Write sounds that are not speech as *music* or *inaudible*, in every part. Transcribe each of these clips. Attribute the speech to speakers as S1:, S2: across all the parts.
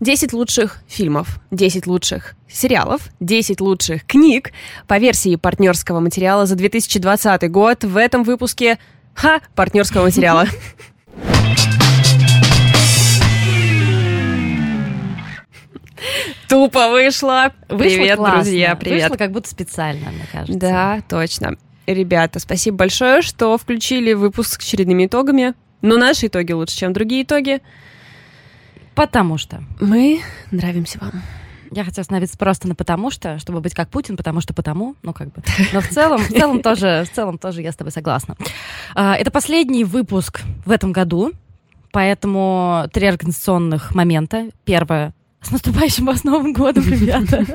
S1: 10 лучших фильмов, 10 лучших сериалов, 10 лучших книг по версии партнерского материала за 2020 год в этом выпуске Ха! партнерского материала. *laughs* Тупо вышло. Привет, друзья, привет.
S2: Вышло как будто специально, мне кажется.
S1: Да, точно. Ребята, спасибо большое, что включили выпуск с очередными итогами. Но наши итоги лучше, чем другие итоги.
S2: Потому что.
S1: Мы нравимся вам.
S2: Я хотела остановиться просто на потому что, чтобы быть как Путин, потому что потому, ну как бы. Но в целом, в целом тоже, в целом тоже я с тобой согласна. А, это последний выпуск в этом году, поэтому три организационных момента. Первое с наступающим вас Новым годом, ребята. *laughs*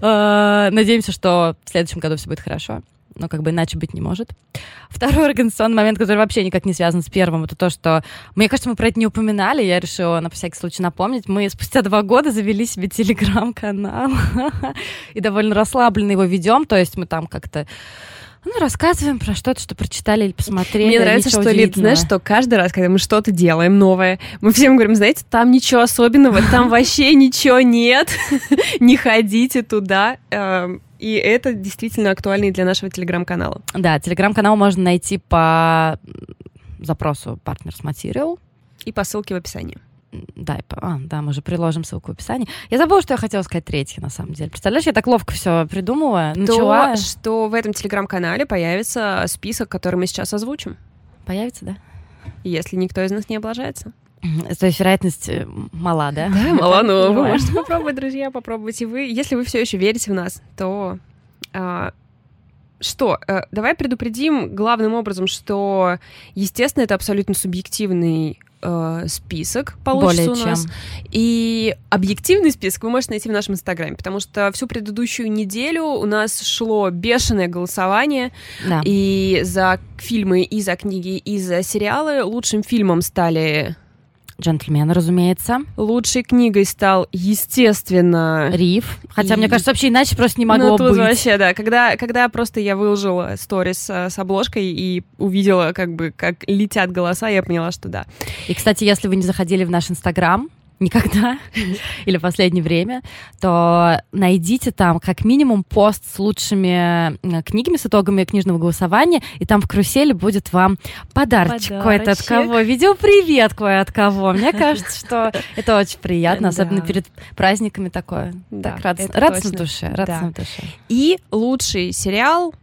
S2: А, надеемся, что в следующем году все будет хорошо но как бы иначе быть не может. Второй организационный момент, который вообще никак не связан с первым, это то, что, мне кажется, мы про это не упоминали, я решила на всякий случай напомнить. Мы спустя два года завели себе телеграм-канал *laughs* и довольно расслабленно его ведем, то есть мы там как-то ну, рассказываем про что-то, что прочитали или посмотрели.
S1: Мне нравится, что, Лид, знаешь, что каждый раз, когда мы что-то делаем новое, мы всем говорим, знаете, там ничего особенного, там вообще ничего нет, *laughs* не ходите туда. И это действительно актуально и для нашего телеграм-канала.
S2: Да, телеграм-канал можно найти по запросу Partners Material.
S1: И по ссылке в описании.
S2: Да, а, да, мы же приложим ссылку в описании. Я забыла, что я хотела сказать третье, на самом деле. Представляешь, я так ловко все придумала.
S1: Начала... То, что в этом телеграм-канале появится список, который мы сейчас озвучим.
S2: Появится, да?
S1: Если никто из нас не облажается.
S2: То есть вероятность э, мала, да?
S1: Да, *laughs* мала, но вы можете попробовать, друзья, попробуйте вы. Если вы все еще верите в нас, то а, что? Э, давай предупредим главным образом, что, естественно, это абсолютно субъективный э, список получится Более у нас. Чем. И объективный список вы можете найти в нашем инстаграме, потому что всю предыдущую неделю у нас шло бешеное голосование. Да. И за фильмы, и за книги, и за сериалы лучшим фильмом стали
S2: Джентльмен, разумеется.
S1: Лучшей книгой стал, естественно...
S2: Риф. Хотя, и... мне кажется, вообще иначе просто не могло
S1: ну,
S2: тут быть.
S1: вообще, да. Когда, когда просто я выложила сторис с, с обложкой и увидела, как бы, как летят голоса, я поняла, что да.
S2: И, кстати, если вы не заходили в наш Инстаграм, никогда *laughs* или в последнее время, то найдите там как минимум пост с лучшими книгами, с итогами книжного голосования, и там в карусели будет вам подарочек, кое-то от кого. Видео привет кое от кого. Мне *laughs* кажется, что это очень приятно, особенно перед праздниками такое. Да, так радостно, радостно душе, радостно душе.
S1: И лучший сериал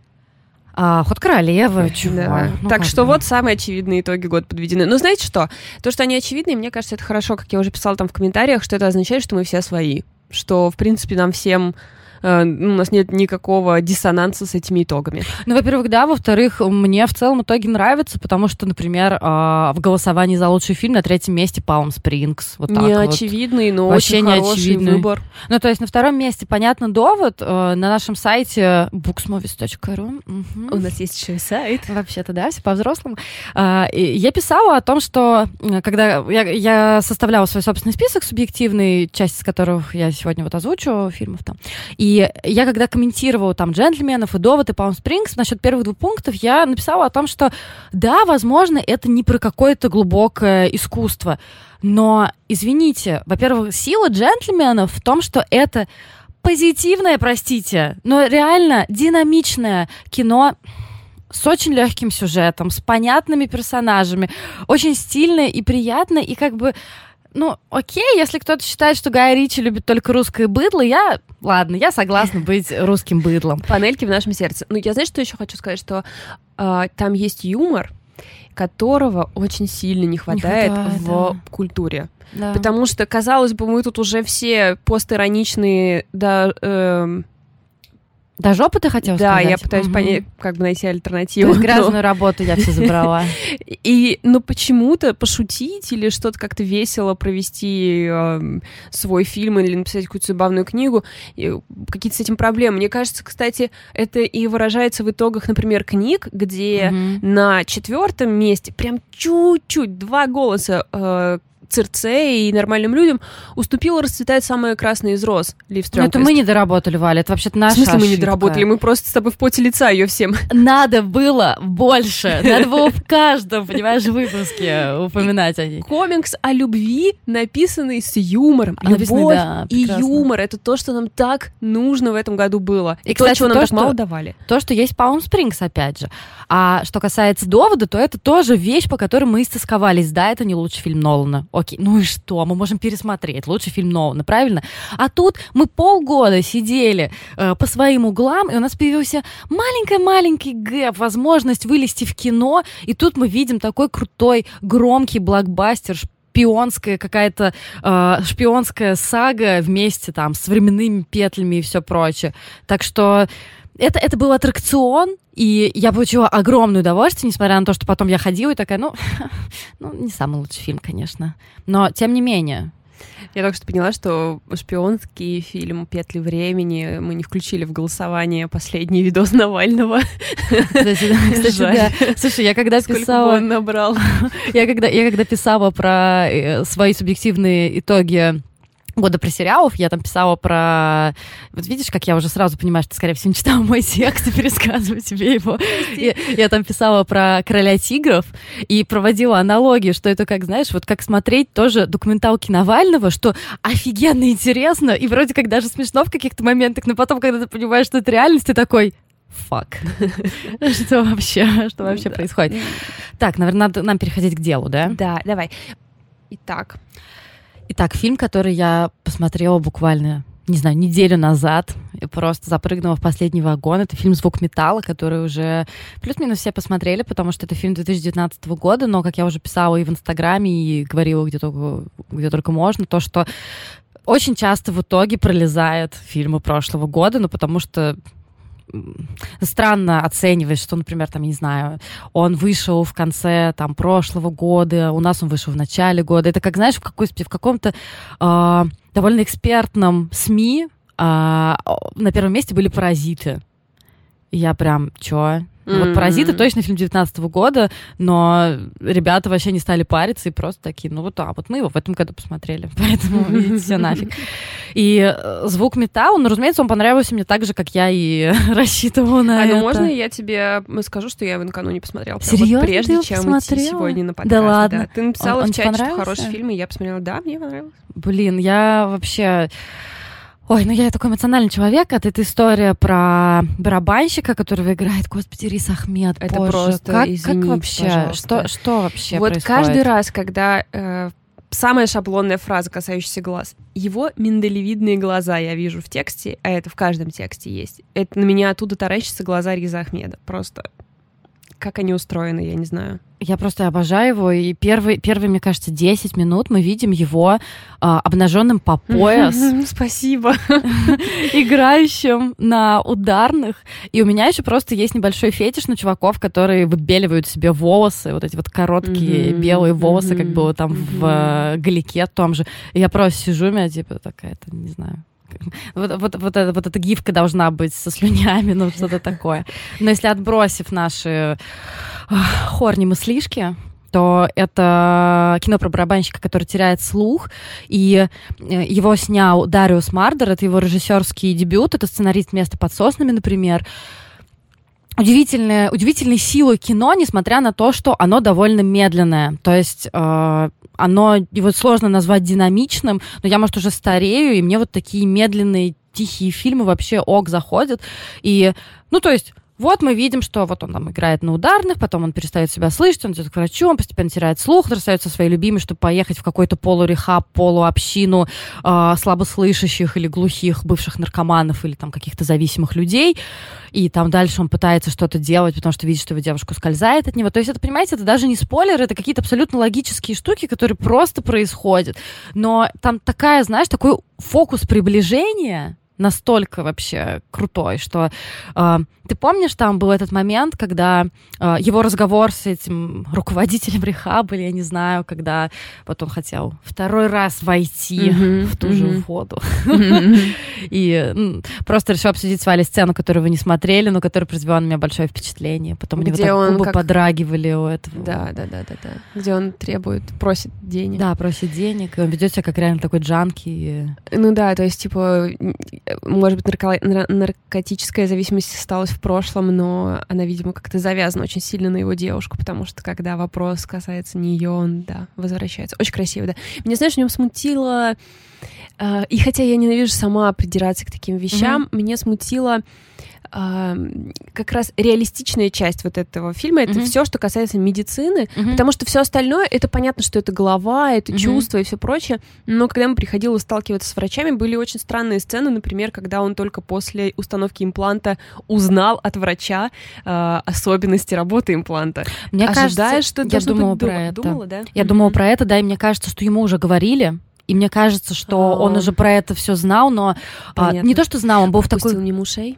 S2: а, ход королевы, чего? Да.
S1: Ну, так что вот самые очевидные итоги года подведены. Но знаете что? То, что они очевидные, мне кажется, это хорошо, как я уже писала там в комментариях, что это означает, что мы все свои. Что, в принципе, нам всем Э, у нас нет никакого диссонанса с этими итогами.
S2: Ну, во-первых, да, во-вторых, мне в целом итоги нравятся, потому что, например, а, в голосовании за лучший фильм на третьем месте Палм Спрингс.
S1: Вот не очевидный, вот. но Вообще очень хороший выбор.
S2: Ну, то есть на втором месте, понятно, довод. Э, на нашем сайте booksmovies.ru
S1: угу. У нас есть еще и сайт.
S2: Вообще-то, да, все по-взрослому. А, я писала о том, что э, когда я, я составляла свой собственный список субъективный, часть из которых я сегодня вот озвучу фильмов там, и и я когда комментировала там джентльменов и довод и Palm Springs насчет первых двух пунктов, я написала о том, что да, возможно, это не про какое-то глубокое искусство, но, извините, во-первых, сила джентльменов в том, что это позитивное, простите, но реально динамичное кино с очень легким сюжетом, с понятными персонажами, очень стильное и приятное, и как бы ну, окей, если кто-то считает, что Гай Ричи любит только русское быдло, я, ладно, я согласна быть русским быдлом.
S1: Панельки в нашем сердце. Ну, я знаешь, что еще хочу сказать, что э, там есть юмор, которого очень сильно не хватает, не хватает в да. культуре. Да. Потому что, казалось бы, мы тут уже все постироничные, да, э,
S2: до жопы ты хотела
S1: да,
S2: сказать?
S1: Да, я пытаюсь угу. понять, как бы найти альтернативу.
S2: То есть грязную но... работу я все забрала. *laughs*
S1: И, ну, почему-то пошутить или что-то как-то весело провести э, свой фильм или написать какую-то забавную книгу, какие-то с этим проблемы. Мне кажется, кстати, это и выражается в итогах, например, книг, где угу. на четвертом месте прям чуть-чуть два голоса э, Цирце и нормальным людям уступила расцветает самая красная из роз, Лив
S2: Ну, это мы не доработали, Валя, это вообще-то наша
S1: В смысле мы не
S2: ошибка.
S1: доработали? Мы просто с тобой в поте лица ее всем. *laughs*
S2: Надо было больше, надо было в каждом, понимаешь, выпуске упоминать о ней.
S1: Комикс о любви, написанный с юмором. Любовь и юмор — это то, что нам так нужно в этом году было.
S2: И,
S1: то,
S2: кстати,
S1: чего нам
S2: то,
S1: так мало давали.
S2: То, что есть Palm Springs, опять же. А что касается довода, то это тоже вещь, по которой мы истосковались. Да, это не лучший фильм Нолана. Окей, ну и что? Мы можем пересмотреть. Лучший фильм Нолана, правильно? А тут мы полгода сидели э, по своим углам, и у нас появился маленький-маленький гэп, возможность вылезти в кино, и тут мы видим такой крутой, громкий блокбастер, шпионская какая-то э, шпионская сага вместе там с временными петлями и все прочее. Так что это, это был аттракцион, и я получила огромное удовольствие, несмотря на то, что потом я ходила и такая, ну, *laughs* ну не самый лучший фильм, конечно. Но тем не менее.
S1: Я только что поняла, что шпионский фильм «Петли времени» мы не включили в голосование последний видос Навального.
S2: Кстати, да. *laughs* Слушай, я когда
S1: Сколько
S2: писала...
S1: он набрал. *laughs*
S2: Я когда, я когда писала про э, свои субъективные итоги года про сериалов, я там писала про... Вот видишь, как я уже сразу понимаю, что ты, скорее всего, не читала мой текст и *laughs* пересказываю тебе его. И я там писала про «Короля тигров» и проводила аналогии, что это как, знаешь, вот как смотреть тоже документалки Навального, что офигенно интересно и вроде как даже смешно в каких-то моментах, но потом, когда ты понимаешь, что это реальность, ты такой... Фак. *laughs* Что вообще, что вообще
S1: Да.
S2: происходит? Так, наверное, надо нам переходить к делу, да?
S1: Да, давай. Итак,
S2: Итак, фильм, который я посмотрела буквально, не знаю, неделю назад, и просто запрыгнула в последний вагон. Это фильм «Звук металла», который уже плюс-минус все посмотрели, потому что это фильм 2019 года, но, как я уже писала и в Инстаграме, и говорила где только, где только можно, то, что очень часто в итоге пролезают фильмы прошлого года, ну, потому что странно оценивать, что, например, там, я не знаю, он вышел в конце там прошлого года, у нас он вышел в начале года. Это как, знаешь, в, какой, в каком-то а, довольно экспертном СМИ а, на первом месте были «Паразиты». Я прям, чё? Вот
S1: Мгм.
S2: «Паразиты» точно фильм 19 года, но ребята вообще не стали париться и просто такие, ну вот, а вот мы его в этом году посмотрели, *laughs* поэтому идите все нафиг. *laughs* И э, звук металла, ну, разумеется, он понравился мне так же, как я и *laughs* рассчитывала на
S1: А
S2: это.
S1: ну можно я тебе скажу, что я его накануне посмотрела?
S2: Серьезно?
S1: Вот прежде, чем
S2: посмотрела?
S1: идти сегодня на подкаст.
S2: Да ладно?
S1: Ты написала
S2: Он- он
S1: в чате, что хороший фильм, и я посмотрела. Да, мне понравилось.
S2: Блин, я вообще... Ой, ну я такой эмоциональный человек. Это, это история про барабанщика, которого играет, господи, Рис Ахмед.
S1: Это
S2: Боже,
S1: просто,
S2: как,
S1: извините,
S2: как вообще?
S1: пожалуйста.
S2: Что, что вообще
S1: вот
S2: происходит?
S1: каждый раз, когда э, самая шаблонная фраза, касающаяся глаз, его миндалевидные глаза я вижу в тексте, а это в каждом тексте есть. Это на меня оттуда таращатся глаза Риза Ахмеда. Просто как они устроены, я не знаю.
S2: Я просто обожаю его. И первый, первые, мне кажется, 10 минут мы видим его а, обнаженным по пояс,
S1: Спасибо. *laughs*
S2: играющим на ударных. И у меня еще просто есть небольшой фетиш на чуваков, которые выбеливают себе волосы, вот эти вот короткие
S1: Мгм,
S2: белые волосы, как
S1: мгм,
S2: было там в
S1: мгм.
S2: э, галике том же. И я просто сижу, у меня типа такая-то, не знаю. *laughs* Вот, вот, вот, эта, вот эта гифка должна быть со слюнями, ну что-то такое. Но если отбросив наши хорни мыслишки, то это кино про барабанщика, который теряет слух, и э, его снял Дариус Мардер, это его режиссерский дебют, это сценарист «Место под соснами», например. Удивительная, удивительной силой кино, несмотря на то, что оно довольно медленное. То есть э, оно, его сложно назвать динамичным, но я, может, уже старею, и мне вот такие медленные, тихие фильмы вообще ок заходят. И, ну, то есть вот мы видим, что вот он там играет на ударных, потом он перестает себя слышать, он идет к врачу, он постепенно теряет слух, он расстается со своей любимой, чтобы поехать в какой-то полурехаб, полуобщину э, слабослышащих или глухих бывших наркоманов или там каких-то зависимых людей. И там дальше он пытается что-то делать, потому что видит, что его девушка ускользает от него. То есть это, понимаете, это даже не спойлер, это какие-то абсолютно логические штуки, которые просто происходят. Но там такая, знаешь, такой фокус приближения настолько вообще крутой, что э, ты помнишь, там был этот момент, когда э, его разговор с этим руководителем рехаба, или я не знаю, когда вот он хотел второй раз войти mm-hmm, в ту mm-hmm. же воду. Mm-hmm. *laughs* И просто решил обсудить с Валей сцену, которую вы не смотрели, но которая произвела на меня большое впечатление. Потом у него так губы как... подрагивали у этого.
S1: Да, да, да, да, да. Где он требует, просит денег.
S2: Да, просит денег. И он ведет себя как реально такой джанки.
S1: Ну да, то есть, типа, может быть, нарко... наркотическая зависимость осталась в прошлом, но она, видимо, как-то завязана очень сильно на его девушку, потому что когда вопрос касается нее, он, да, возвращается. Очень красиво, да. Меня, знаешь, в нем смутило... Э, и хотя я ненавижу сама придираться к таким вещам, mm-hmm. меня смутило как раз реалистичная часть вот этого фильма это mm-hmm. все, что касается медицины, mm-hmm. потому что все остальное это понятно, что это голова, это mm-hmm. чувства и все прочее. Но когда ему приходилось сталкиваться с врачами, были очень странные сцены, например, когда он только после установки импланта узнал от врача э, особенности работы импланта.
S2: Мне кажется, что я думала про это. Думала, да? Я mm-hmm. думала про это, да, и мне кажется, что ему уже говорили. И мне кажется, что oh. он уже про это все знал, но а, не то, что знал, он был
S1: Отпустил
S2: в такой...
S1: мимо ушей?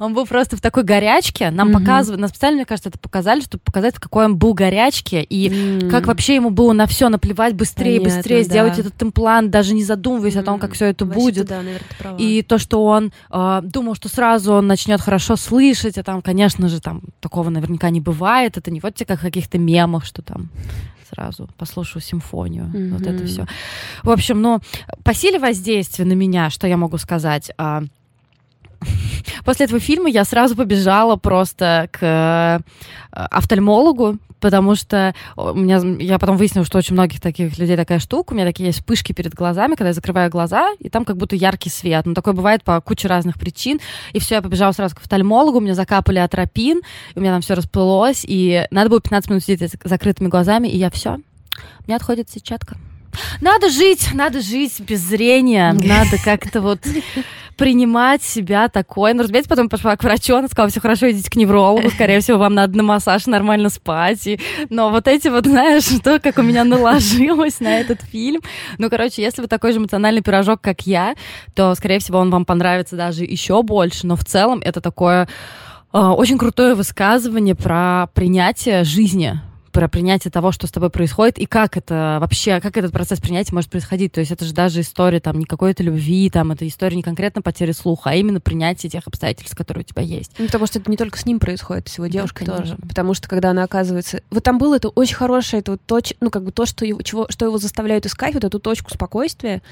S2: Он был просто в такой горячке. Нам mm-hmm. показывают, нам специально, мне кажется, это показали, чтобы показать, какой он был горячке и mm-hmm. как вообще ему было на все наплевать быстрее, Понятно, быстрее да. сделать этот имплант, даже не задумываясь mm-hmm. о том, как все это Вообще будет. Да, наверное, и то, что он э, думал, что сразу он начнет хорошо слышать, а там, конечно же, там такого наверняка не бывает. Это не вот те как в каких-то мемах, что там сразу послушаю симфонию. Mm-hmm. Вот это все. В общем, ну, по силе воздействия на меня, что я могу сказать? А, *laughs* После этого фильма я сразу побежала просто к э, офтальмологу, потому что у меня, я потом выяснила, что очень многих таких людей такая штука, у меня такие есть вспышки перед глазами, когда я закрываю глаза, и там как будто яркий свет. Ну, такое бывает по куче разных причин. И все, я побежала сразу к офтальмологу, мне закапали атропин, у меня там все расплылось, и надо было 15 минут сидеть с закрытыми глазами, и я все, у меня отходит сетчатка. Надо жить, надо жить без зрения, *laughs* надо как-то вот принимать себя такой. Ну, разумеется, потом пошла к врачу, она сказала, все хорошо, идите к неврологу, скорее всего, вам надо на массаж нормально спать. И... Но вот эти вот, знаешь, *laughs* то, как у меня наложилось на этот фильм. Ну, короче, если вы такой же эмоциональный пирожок, как я, то, скорее всего, он вам понравится даже еще больше. Но в целом это такое э, очень крутое высказывание про принятие жизни, про принятие того, что с тобой происходит, и как это вообще, как этот процесс принятия может происходить. То есть это же даже история там не какой-то любви, там это история не конкретно потери слуха, а именно принятие тех обстоятельств, которые у тебя есть.
S1: Ну, потому что это не только с ним происходит, с его девушкой да, тоже. Потому что когда она оказывается... Вот там было это очень хорошее, это вот то, ну, как бы то, что его, чего, что его заставляет искать, вот эту точку спокойствия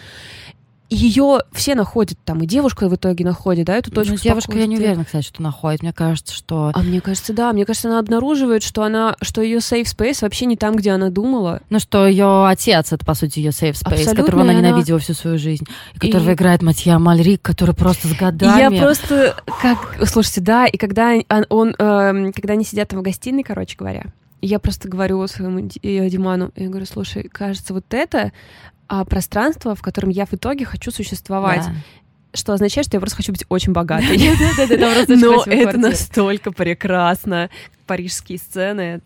S1: ее все находят там, и девушка в итоге находит, да, эту точку
S2: ну, девушка, я не уверена, кстати, что находит. Мне кажется, что...
S1: А мне кажется, да. Мне кажется, она обнаруживает, что она, что ее safe space вообще не там, где она думала.
S2: Ну, что ее отец, это, по сути, ее safe space, Абсолютно, которого она ненавидела она... всю свою жизнь, и которого и... играет Матья Мальрик, который просто с годами...
S1: Я просто... как Слушайте, да, и когда он... Э, когда они сидят в гостиной, короче говоря, я просто говорю своему Диману, я говорю, слушай, кажется, вот это а, пространство, в котором я в итоге хочу существовать. Да. Что означает, что я просто хочу быть очень богатой. *laughs* Но это настолько прекрасно. Парижские сцены.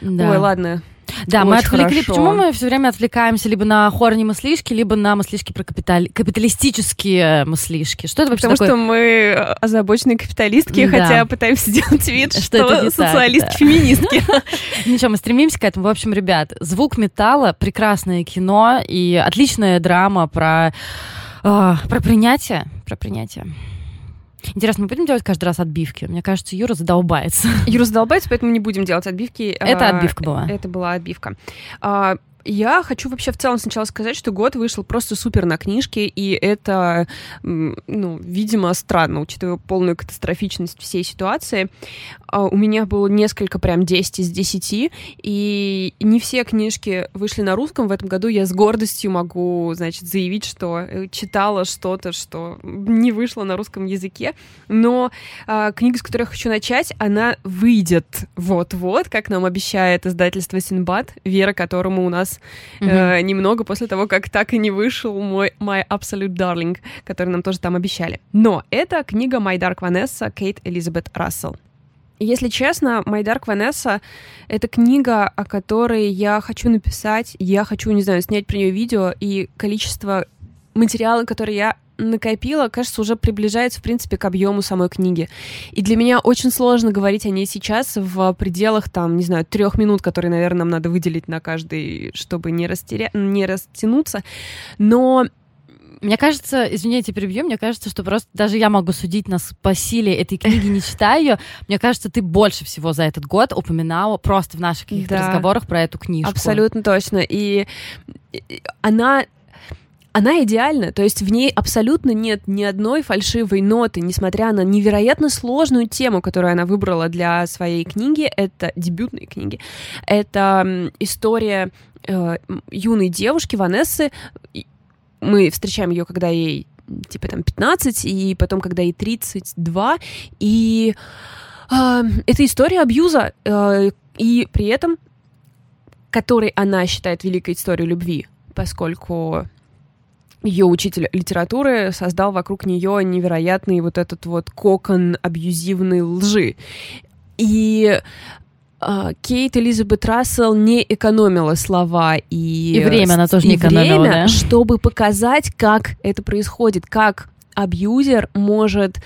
S1: Ой, ладно,
S2: да, Очень мы отвлекли. Хорошо. Почему мы все время отвлекаемся либо на хорни мыслишки, либо на мыслишки про капитали... капиталистические мыслишки? Что это вообще
S1: Потому
S2: такое?
S1: что мы озабоченные капиталистки, да. хотя пытаемся *laughs* сделать вид, что, что это социалистки-феминистки. *laughs*
S2: Ничего, мы стремимся к этому. В общем, ребят, звук металла, прекрасное кино и отличная драма про, а, про принятие. Про принятие. Интересно, мы будем делать каждый раз отбивки? Мне кажется, Юра задолбается.
S1: Юра задолбается, поэтому не будем делать отбивки.
S2: Это а, отбивка была.
S1: Это была отбивка. Я хочу вообще в целом сначала сказать, что год вышел просто супер на книжке, и это, ну, видимо, странно, учитывая полную катастрофичность всей ситуации. А, у меня было несколько прям 10 из 10, и не все книжки вышли на русском. В этом году я с гордостью могу, значит, заявить, что э, читала что-то, что не вышло на русском языке. Но а, книга, с которой я хочу начать, она выйдет вот-вот, как нам обещает издательство Синбад, вера которому у нас mm-hmm. э, немного после того, как так и не вышел мой My Absolute Darling, который нам тоже там обещали. Но это книга My Dark Vanessa Кейт Элизабет Рассел. Если честно, My Dark Vanessa — это книга, о которой я хочу написать, я хочу, не знаю, снять про нее видео, и количество материала, который я накопила, кажется, уже приближается, в принципе, к объему самой книги. И для меня очень сложно говорить о ней сейчас в пределах, там, не знаю, трех минут, которые, наверное, нам надо выделить на каждый, чтобы не, растеря... не растянуться. Но
S2: мне кажется, извините, перебью, мне кажется, что просто даже я могу судить нас по силе этой книги, не читая ее. Мне кажется, ты больше всего за этот год упоминала просто в наших каких-то да, разговорах про эту книжку.
S1: Абсолютно точно. И она она идеальна, то есть в ней абсолютно нет ни одной фальшивой ноты, несмотря на невероятно сложную тему, которую она выбрала для своей книги, это дебютной книги, это история э, юной девушки Ванессы, мы встречаем ее, когда ей типа там 15, и потом, когда ей 32, и э, это история абьюза, э, и при этом, который она считает великой историей любви, поскольку ее учитель литературы создал вокруг нее невероятный вот этот вот кокон абьюзивной лжи. И а, Кейт Элизабет Рассел не экономила слова и...
S2: И время она тоже не экономила, время,
S1: да? чтобы показать, как это происходит, как абьюзер может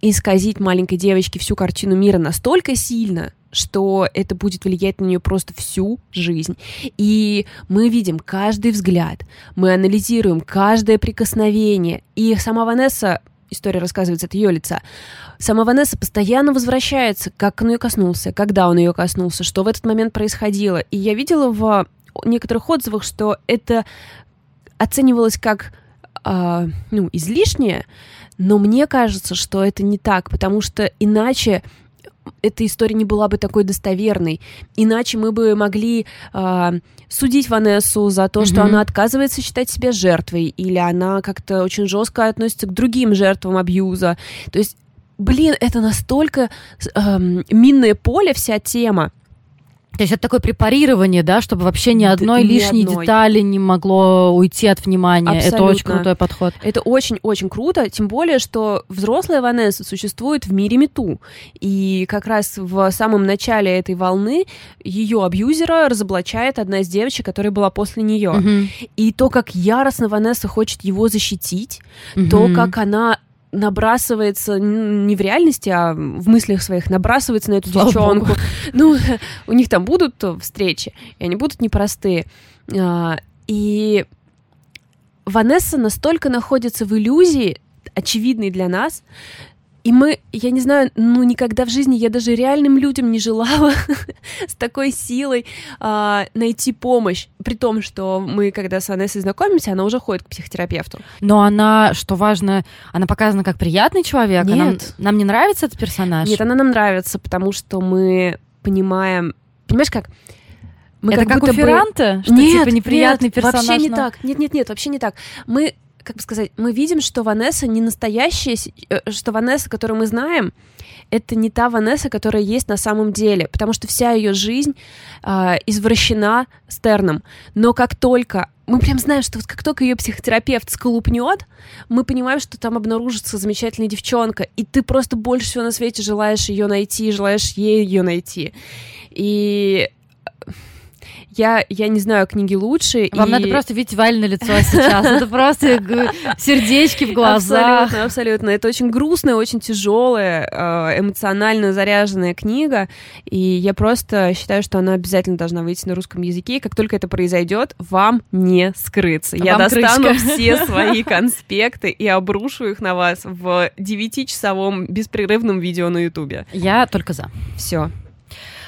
S1: исказить маленькой девочке всю картину мира настолько сильно, что это будет влиять на нее просто всю жизнь. И мы видим каждый взгляд, мы анализируем каждое прикосновение. И сама Ванесса, история рассказывается от ее лица, сама Ванесса постоянно возвращается, как он ее коснулся, когда он ее коснулся, что в этот момент происходило. И я видела в некоторых отзывах, что это оценивалось как э, ну, излишнее, но мне кажется, что это не так, потому что иначе эта история не была бы такой достоверной. Иначе мы бы могли э, судить Ванессу за то, mm-hmm. что она отказывается считать себя жертвой, или она как-то очень жестко относится к другим жертвам абьюза. То есть, блин, это настолько э, минное поле вся тема.
S2: То есть это такое препарирование, да, чтобы вообще ни одной ни лишней одной. детали не могло уйти от внимания. Абсолютно. Это очень крутой подход.
S1: Это очень-очень круто, тем более, что взрослая Ванесса существует в мире мету. И как раз в самом начале этой волны ее абьюзера разоблачает одна из девочек, которая была после нее. Угу. И то, как яростно Ванесса хочет его защитить, угу. то, как она набрасывается не в реальности, а в мыслях своих набрасывается на эту Слава девчонку. Богу. Ну, *laughs* у них там будут встречи, и они будут непростые. А, и Ванесса настолько находится в иллюзии, очевидной для нас, и мы, я не знаю, ну никогда в жизни я даже реальным людям не желала *laughs* с такой силой а, найти помощь. При том, что мы, когда с Анессой знакомимся, она уже ходит к психотерапевту.
S2: Но она, что важно, она показана как приятный человек.
S1: Нет.
S2: Нам, нам не нравится этот персонаж?
S1: Нет, она нам нравится, потому что мы понимаем... Понимаешь, как?
S2: Мы это как, как у Ферранта? Бы... Что, нет, типа, неприятный
S1: нет,
S2: персонаж?
S1: вообще не но... так. Нет, нет, нет, вообще не так. Мы как бы сказать, мы видим, что Ванесса не настоящая, э, что Ванесса, которую мы знаем, это не та Ванесса, которая есть на самом деле, потому что вся ее жизнь э, извращена Стерном. Но как только мы прям знаем, что вот как только ее психотерапевт сколупнет, мы понимаем, что там обнаружится замечательная девчонка, и ты просто больше всего на свете желаешь ее найти, желаешь ей ее найти. И я, я не знаю книги лучше.
S2: Вам
S1: и...
S2: надо просто видеть Валь на лицо сейчас. Это просто сердечки в глазах.
S1: Абсолютно, абсолютно. Это очень грустная, очень тяжелая, э, эмоционально заряженная книга. И я просто считаю, что она обязательно должна выйти на русском языке. И как только это произойдет, вам не скрыться. Я достану все свои конспекты и обрушу их на вас в 9-часовом беспрерывном видео на Ютубе.
S2: Я только за.
S1: Все.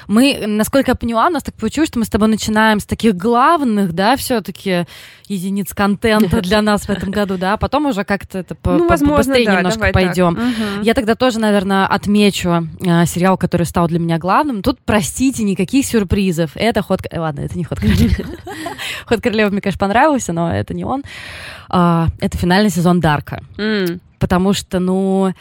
S2: Мы, насколько я поняла, у нас так получилось, что мы с тобой начинаем с таких главных, да, все-таки единиц контента для нас в этом году, да, а потом уже как-то это по ну, возможно, быстрее да, немножко пойдем. Угу. Я тогда тоже, наверное, отмечу э, сериал, который стал для меня главным. Тут, простите, никаких сюрпризов. Это ход... Э, ладно, это не ход королевы. *laughs* Ход королевы мне, конечно, понравился, но это не он. А, это финальный сезон Дарка. Потому что, ну,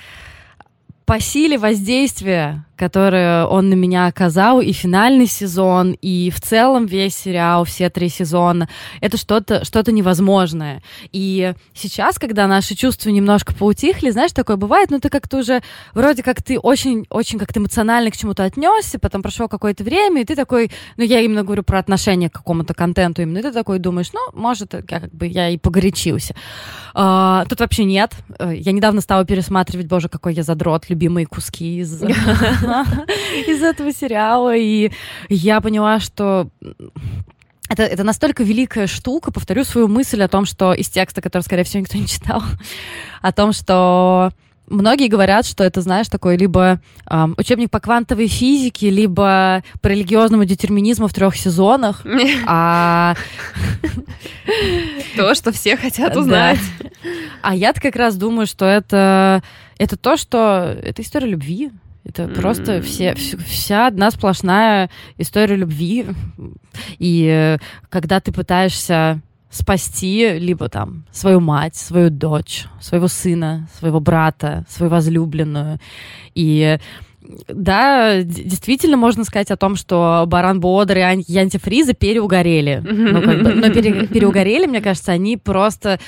S2: по силе воздействия которые он на меня оказал, и финальный сезон, и в целом весь сериал, все три сезона, это что-то что невозможное. И сейчас, когда наши чувства немножко поутихли, знаешь, такое бывает, ну ты как-то уже, вроде как ты очень-очень как-то эмоционально к чему-то отнесся, потом прошло какое-то время, и ты такой, ну я именно говорю про отношение к какому-то контенту именно, и ты такой думаешь, ну, может, я как бы я и погорячился. А, тут вообще нет. Э, я недавно стала пересматривать, боже, какой я задрот, любимые куски из *laughs* *laughs* из этого сериала, и я поняла, что это, это настолько великая штука, повторю свою мысль о том, что из текста, который, скорее всего, никто не *laughs* читал, о том, что многие говорят, что это, знаешь, такой либо э, учебник по квантовой физике, либо по религиозному детерминизму в трех сезонах. *laughs* А...
S1: То, что все хотят узнать.
S2: А я как раз думаю, что это, это то, что... Это история любви. Это просто все, вся одна сплошная история любви. И э, когда ты пытаешься спасти либо там свою мать, свою дочь, своего сына, своего брата, свою возлюбленную. И да, действительно можно сказать о том, что Баран Бодр и антифризы переугорели. Ну, как бы, но пере, *laughs* переугорели, мне кажется, они просто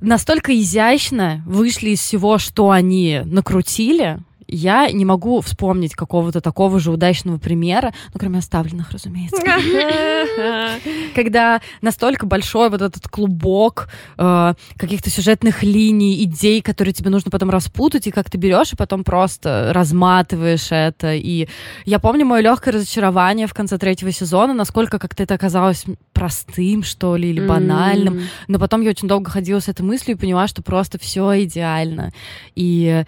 S2: настолько изящно вышли из всего, что они накрутили, я не могу вспомнить какого-то такого же удачного примера, ну, кроме оставленных, разумеется. *laughs* Когда настолько большой вот этот клубок э, каких-то сюжетных линий, идей, которые тебе нужно потом распутать, и как ты берешь и потом просто разматываешь это. И я помню мое легкое разочарование в конце третьего сезона, насколько как-то это оказалось простым, что ли, или банальным. Но потом я очень долго ходила с этой мыслью и поняла, что просто все идеально. И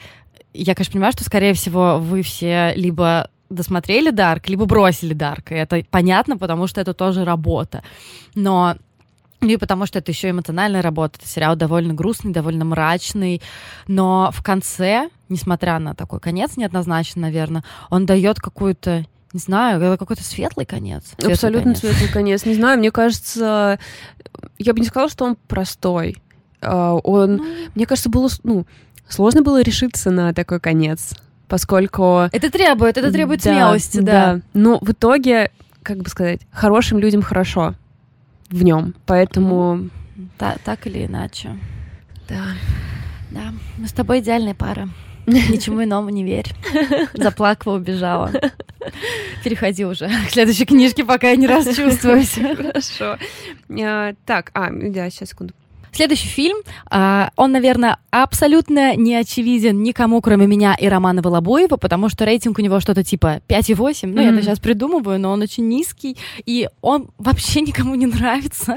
S2: я, конечно, понимаю, что, скорее всего, вы все либо досмотрели Дарк, либо бросили Дарк. И это понятно, потому что это тоже работа. Но ну и потому что это еще эмоциональная работа. Это сериал довольно грустный, довольно мрачный. Но в конце, несмотря на такой конец неоднозначный, наверное, он дает какую-то не знаю, какой-то светлый конец.
S1: Светлый Абсолютно конец. светлый конец. Не знаю, мне кажется, я бы не сказала, что он простой. А, он, ну... мне кажется, было, ну, Сложно было решиться на такой конец, поскольку...
S2: Это требует, это требует да, смелости, да. да.
S1: Но в итоге, как бы сказать, хорошим людям хорошо в нем, поэтому...
S2: Да, так или иначе.
S1: Да.
S2: Да, мы с тобой идеальная пара. *laughs* Ничему иному не верь. *laughs* Заплакала, убежала. Переходи уже к следующей книжке, пока я не *laughs* расчувствуюсь.
S1: Хорошо. А, так, а, да, сейчас, секунду.
S2: Следующий фильм, э, он, наверное, абсолютно не очевиден никому, кроме меня и Романа Волобоева, потому что рейтинг у него что-то типа 5,8. Ну, mm-hmm. я это сейчас придумываю, но он очень низкий, и он вообще *laughs* никому не нравится.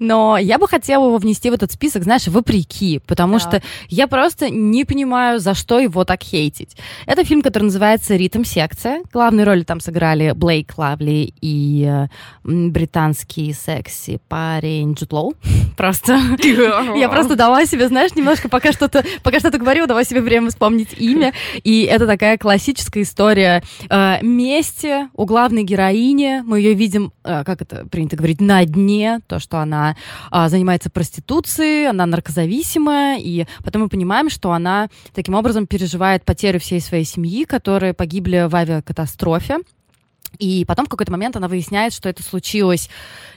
S2: но я бы хотела его внести в этот список, знаешь, вопреки, потому так. что я просто не понимаю, за что его так хейтить. Это фильм, который называется «Ритм секция». Главные роли там сыграли Блейк Лавли и э, британский секси парень Джуд Лоу. *laughs* Просто я просто дала себе, знаешь, немножко, пока что-то, пока что-то говорю, дала себе время вспомнить имя. И это такая классическая история э, мести у главной героини. Мы ее видим, э, как это принято говорить, на дне, то, что она э, занимается проституцией, она наркозависимая, и потом мы понимаем, что она таким образом переживает потерю всей своей семьи, которые погибли в авиакатастрофе. И потом в какой-то момент она выясняет, что это случилось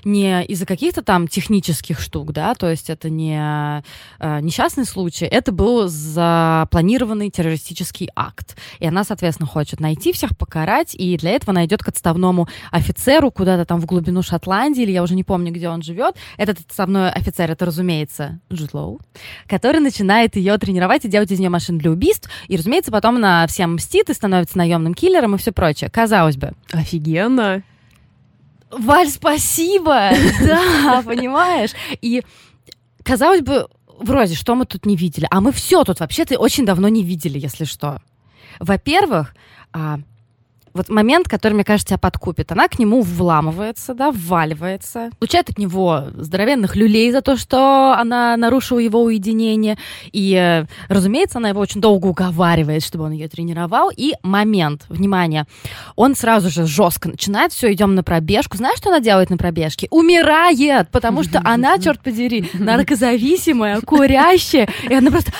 S2: не из-за каких-то там технических штук, да, то есть это не э, несчастный случай, это был запланированный террористический акт. И она, соответственно, хочет найти всех, покарать, и для этого она идет к отставному офицеру куда-то там в глубину Шотландии, или я уже не помню, где он живет. Этот отставной офицер, это, разумеется, Джуд Лоу, который начинает ее тренировать и делать из нее машин для убийств, и, разумеется, потом она всем мстит и становится наемным киллером и все прочее. Казалось бы.
S1: Офигенно.
S2: Валь, спасибо! *laughs* Да, понимаешь? И, казалось бы, вроде, что мы тут не видели? А мы все тут вообще-то очень давно не видели, если что. Во-первых, а, вот момент, который, мне кажется, тебя подкупит. Она к нему вламывается, да, вваливается, получает от него здоровенных люлей за то, что она нарушила его уединение. И, э, разумеется, она его очень долго уговаривает, чтобы он ее тренировал. И момент, внимание, он сразу же жестко начинает, все, идем на пробежку. Знаешь, что она делает на пробежке? Умирает, потому что она, *laughs* черт подери, наркозависимая, курящая, и она просто...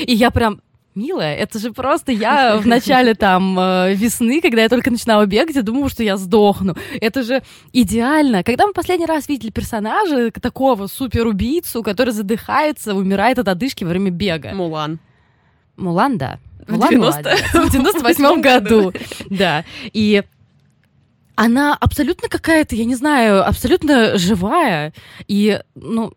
S2: И я прям Милая, это же просто я в начале там э, весны, когда я только начинала бегать, я думала, что я сдохну. Это же идеально. Когда мы последний раз видели персонажа такого супер-убийцу, который задыхается, умирает от одышки во время бега?
S1: Мулан.
S2: Мулан, да.
S1: В 90
S2: в 98 году. Да. И она абсолютно какая-то, я не знаю, абсолютно живая. И, ну,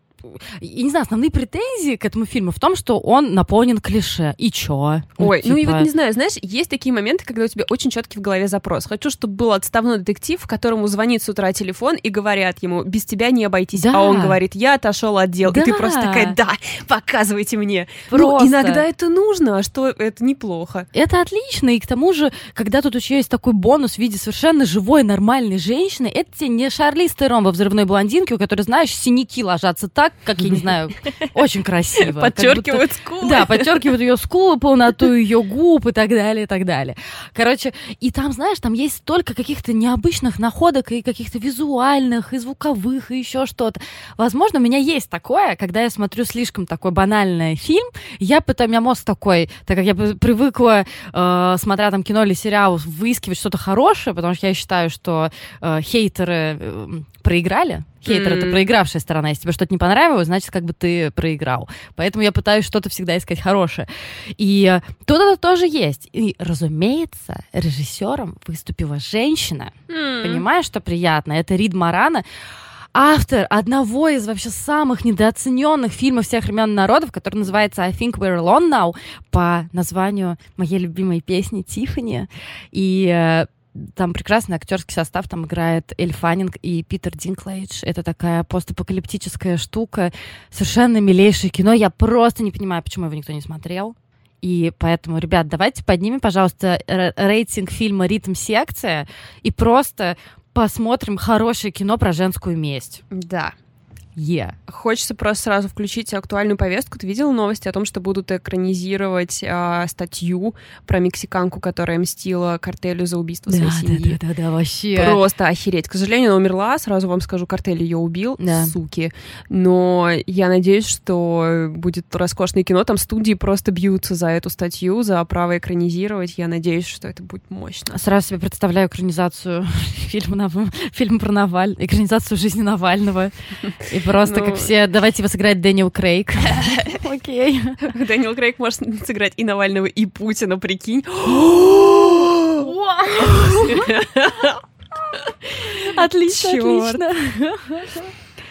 S2: я не знаю, основные претензии к этому фильму в том, что он наполнен клише. И чё?
S1: Ой, ну, типа... ну и вот не знаю, знаешь, есть такие моменты, когда у тебя очень четкий в голове запрос. Хочу, чтобы был отставной детектив, которому звонит с утра телефон и говорят ему, без тебя не обойтись. Да. А он говорит, я отошел от дел. Да. И ты просто такая, да, показывайте мне. Просто. Ну, иногда это нужно, а что это неплохо.
S2: Это отлично. И к тому же, когда тут еще есть такой бонус в виде совершенно живой, нормальной женщины, это тебе не Шарли Стерон во «Взрывной блондинке», у которой, знаешь, синяки ложатся так, как, я не знаю, очень красиво.
S1: Подчеркивают скулы.
S2: Да, подчеркивают ее скулы, полноту ее губ и так далее, и так далее. Короче, и там, знаешь, там есть столько каких-то необычных находок и каких-то визуальных, и звуковых, и еще что-то. Возможно, у меня есть такое, когда я смотрю слишком такой банальный фильм, я потом, у меня мозг такой, так как я привыкла, э, смотря там кино или сериал, выискивать что-то хорошее, потому что я считаю, что э, хейтеры э, проиграли, Хейтер mm. это проигравшая сторона. Если тебе что-то не понравилось, значит, как бы ты проиграл. Поэтому я пытаюсь что-то всегда искать хорошее. И тут это тоже есть. И, разумеется, режиссером выступила женщина. Mm. Понимаешь, что приятно? Это Рид Марана автор одного из вообще самых недооцененных фильмов всех времен народов, который называется I Think We're Alone Now, по названию моей любимой песни Тиффани. И э, там прекрасный актерский состав, там играет Эль Фаннинг и Питер Динклейдж. Это такая постапокалиптическая штука, совершенно милейшее кино. Я просто не понимаю, почему его никто не смотрел. И поэтому, ребят, давайте поднимем, пожалуйста, рейтинг фильма «Ритм секция» и просто посмотрим хорошее кино про женскую месть.
S1: Да.
S2: Yeah.
S1: Хочется просто сразу включить актуальную повестку. Ты видела новости о том, что будут экранизировать а, статью про мексиканку, которая мстила картелю за убийство
S2: да,
S1: своей семьи?
S2: Да, да, да, да, вообще.
S1: Просто охереть. К сожалению, она умерла. Сразу вам скажу, картель ее убил, да. суки. Но я надеюсь, что будет роскошное кино. Там студии просто бьются за эту статью, за право экранизировать. Я надеюсь, что это будет мощно.
S2: Сразу себе представляю экранизацию *laughs* фильма, фильм про Наваль, экранизацию жизни Навального. И *laughs* просто ну... как все, давайте его сыграть Дэниел Крейг. *laughs*
S1: Окей. *laughs* Дэниел Крейг может сыграть и Навального, и Путина, прикинь. *gasps*
S2: Отлично, отлично.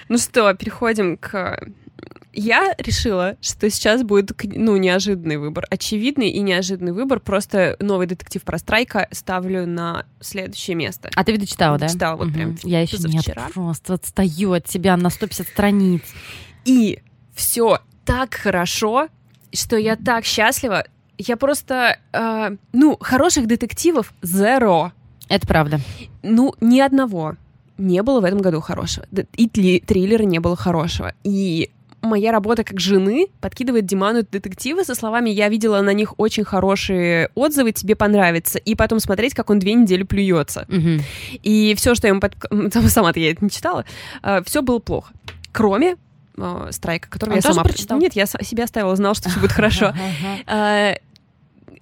S1: Ну что, переходим к я решила, что сейчас будет, ну, неожиданный выбор. Очевидный и неожиданный выбор. Просто новый детектив про Страйка ставлю на следующее место.
S2: А ты, видно, читала, да?
S1: Читала вот угу. прям
S2: Я еще нет, просто отстаю от тебя на 150 страниц.
S1: И все так хорошо, что я так счастлива. Я просто, э, ну, хороших детективов zero.
S2: Это правда.
S1: Ну, ни одного не было в этом году хорошего. И триллера не было хорошего. И моя работа как жены подкидывает Диману детективы со словами «я видела на них очень хорошие отзывы, тебе понравится», и потом смотреть, как он две недели плюется.
S2: Угу.
S1: И все, что я ему... Под... Сама-то я это не читала. А, все было плохо. Кроме э, страйка, который
S2: Он
S1: я сама
S2: прочитала.
S1: Нет, я себя оставила, знала, что все будет хорошо. *laughs* А,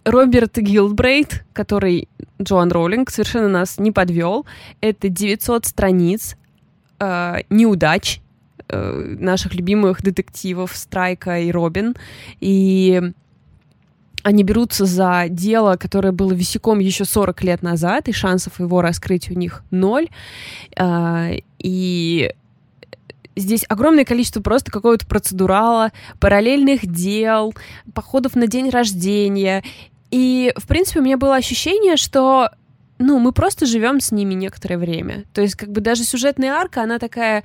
S1: Роберт Гилдбрейт, который Джоан Роулинг, совершенно нас не подвел. Это 900 страниц э, неудач, э, наших любимых детективов Страйка и Робин. И они берутся за дело, которое было висяком еще 40 лет назад, и шансов его раскрыть у них ноль. Э, и здесь огромное количество просто какого-то процедурала, параллельных дел, походов на день рождения. И, в принципе, у меня было ощущение, что ну, мы просто живем с ними некоторое время. То есть, как бы даже сюжетная арка, она такая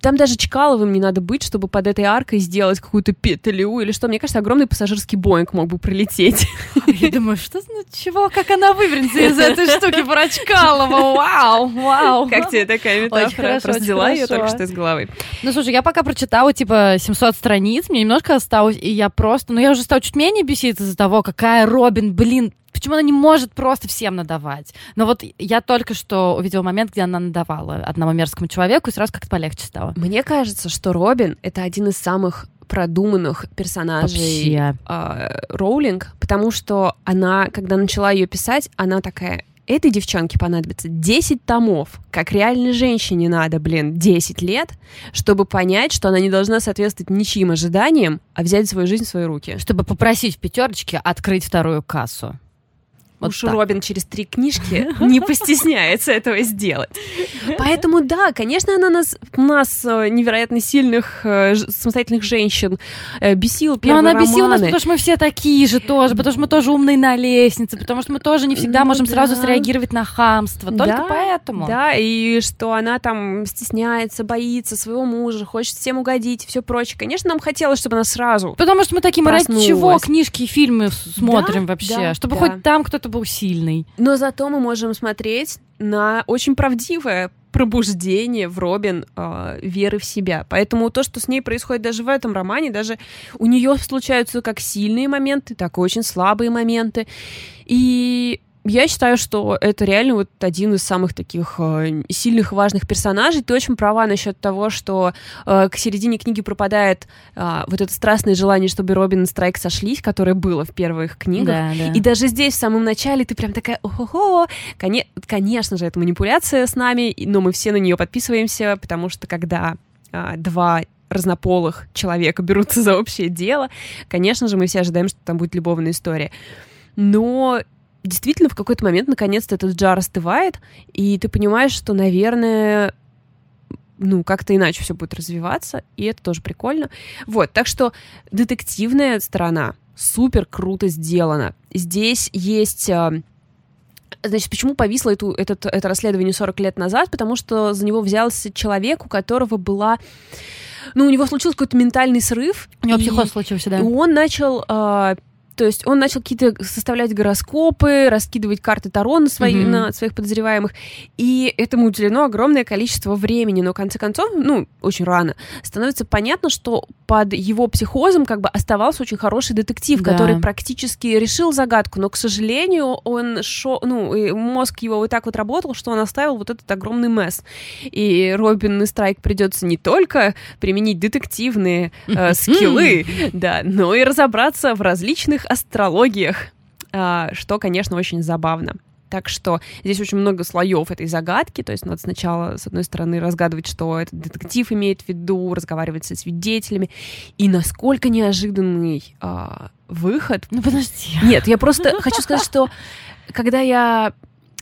S1: там даже Чкаловым не надо быть, чтобы под этой аркой сделать какую-то петлю или что. Мне кажется, огромный пассажирский Боинг мог бы прилететь. *laughs*
S2: Я думаю, что, ну, чего, как она выберется из этой штуки про Чкалова? Вау, вау.
S1: Как тебе такая метафора? Очень хорошо, Просто взяла ее только что из головы.
S2: Ну, слушай, я пока прочитала, типа, 700 страниц, мне немножко осталось, и я просто, ну, я уже стала чуть менее беситься из-за того, какая Робин, блин, Почему она не может просто всем надавать? Но вот я только что увидела момент, где она надавала одному мерзкому человеку, и сразу как-то полегче стало.
S1: Мне кажется, что Робин — это один из самых продуманных персонажей э, Роулинг, потому что она, когда начала ее писать, она такая, этой девчонке понадобится 10 томов, как реальной женщине надо, блин, 10 лет, чтобы понять, что она не должна соответствовать ничьим ожиданиям, а взять свою жизнь в свои руки.
S2: Чтобы попросить в пятерочке открыть вторую кассу.
S1: Вот Уж так. Робин через три книжки *laughs* не постесняется этого сделать. Поэтому да, конечно, она нас, нас э, невероятно сильных э, самостоятельных женщин э, бесила
S2: первые Но она романы. бесила нас, потому что мы все такие же тоже, потому что мы тоже умные на лестнице, потому что мы тоже не всегда ну, можем да. сразу среагировать на хамство. Только да, поэтому.
S1: Да, и что она там стесняется, боится своего мужа, хочет всем угодить и все прочее. Конечно, нам хотелось, чтобы она сразу
S2: Потому что мы такие, мы ради чего книжки и фильмы смотрим да, вообще? Да, чтобы да. хоть там кто-то кто был сильный.
S1: Но зато мы можем смотреть на очень правдивое пробуждение в Робин э, веры в себя. Поэтому то, что с ней происходит даже в этом романе, даже у нее случаются как сильные моменты, так и очень слабые моменты. И я считаю, что это реально вот один из самых таких э, сильных важных персонажей. Ты очень права насчет того, что э, к середине книги пропадает э, вот это страстное желание, чтобы Робин и Страйк сошлись, которое было в первых книгах. Да, да. И даже здесь, в самом начале, ты прям такая, ого-го, Коне- конечно же, это манипуляция с нами, но мы все на нее подписываемся, потому что когда э, два разнополых человека берутся за общее дело, конечно же, мы все ожидаем, что там будет любовная история. Но действительно в какой-то момент наконец-то этот джар остывает, и ты понимаешь, что, наверное, ну, как-то иначе все будет развиваться, и это тоже прикольно. Вот, так что детективная сторона супер круто сделана. Здесь есть... А, значит, почему повисло эту, этот, это расследование 40 лет назад? Потому что за него взялся человек, у которого была ну, у него случился какой-то ментальный срыв.
S2: У него психоз случился, да.
S1: И он начал э, то есть он начал какие-то составлять гороскопы, раскидывать карты Таро на, свои, mm-hmm. на своих подозреваемых, и этому уделено огромное количество времени, но в конце концов, ну, очень рано, становится понятно, что под его психозом как бы оставался очень хороший детектив, да. который практически решил загадку, но, к сожалению, он шо, ну, мозг его вот так вот работал, что он оставил вот этот огромный месс. И Робин и Страйк придется не только применить детективные э, *laughs* скиллы, да, но и разобраться в различных астрологиях, а, что, конечно, очень забавно. Так что здесь очень много слоев этой загадки. То есть надо сначала, с одной стороны, разгадывать, что этот детектив имеет в виду, разговаривать со свидетелями. И насколько неожиданный а, выход.
S2: Ну подожди.
S1: Нет, я просто хочу сказать, что когда я,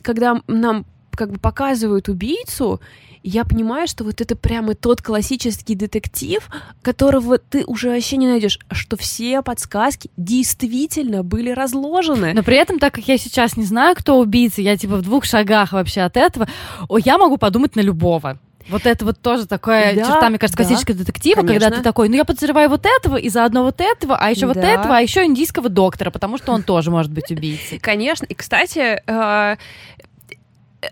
S1: когда нам как бы показывают убийцу, я понимаю, что вот это прямо тот классический детектив, которого ты уже вообще не найдешь, что все подсказки действительно были разложены.
S2: Но при этом, так как я сейчас не знаю, кто убийца, я типа в двух шагах вообще от этого, о, я могу подумать на любого. Вот это вот тоже такое да, черта, мне кажется, классического да, детектива, конечно. когда ты такой, ну я подозреваю вот этого, и заодно вот этого, а еще да. вот этого, а еще индийского доктора, потому что он тоже может быть убийцей.
S1: Конечно. И, кстати, э,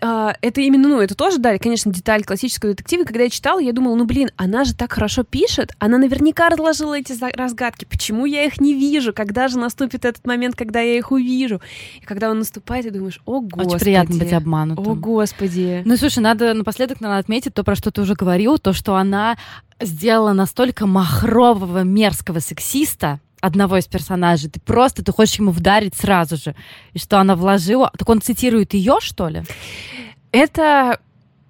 S1: это именно, ну, это тоже, да, конечно, деталь классического детектива. Когда я читала, я думала, ну, блин, она же так хорошо пишет, она наверняка разложила эти разгадки. Почему я их не вижу? Когда же наступит этот момент, когда я их увижу? И когда он наступает, ты думаешь, о, господи.
S2: Очень приятно быть обманутым.
S1: О, господи.
S2: Ну, слушай, надо напоследок надо отметить то, про что ты уже говорил, то, что она сделала настолько махрового, мерзкого сексиста, одного из персонажей, ты просто, ты хочешь ему вдарить сразу же. И что она вложила... Так он цитирует ее, что ли?
S1: Это...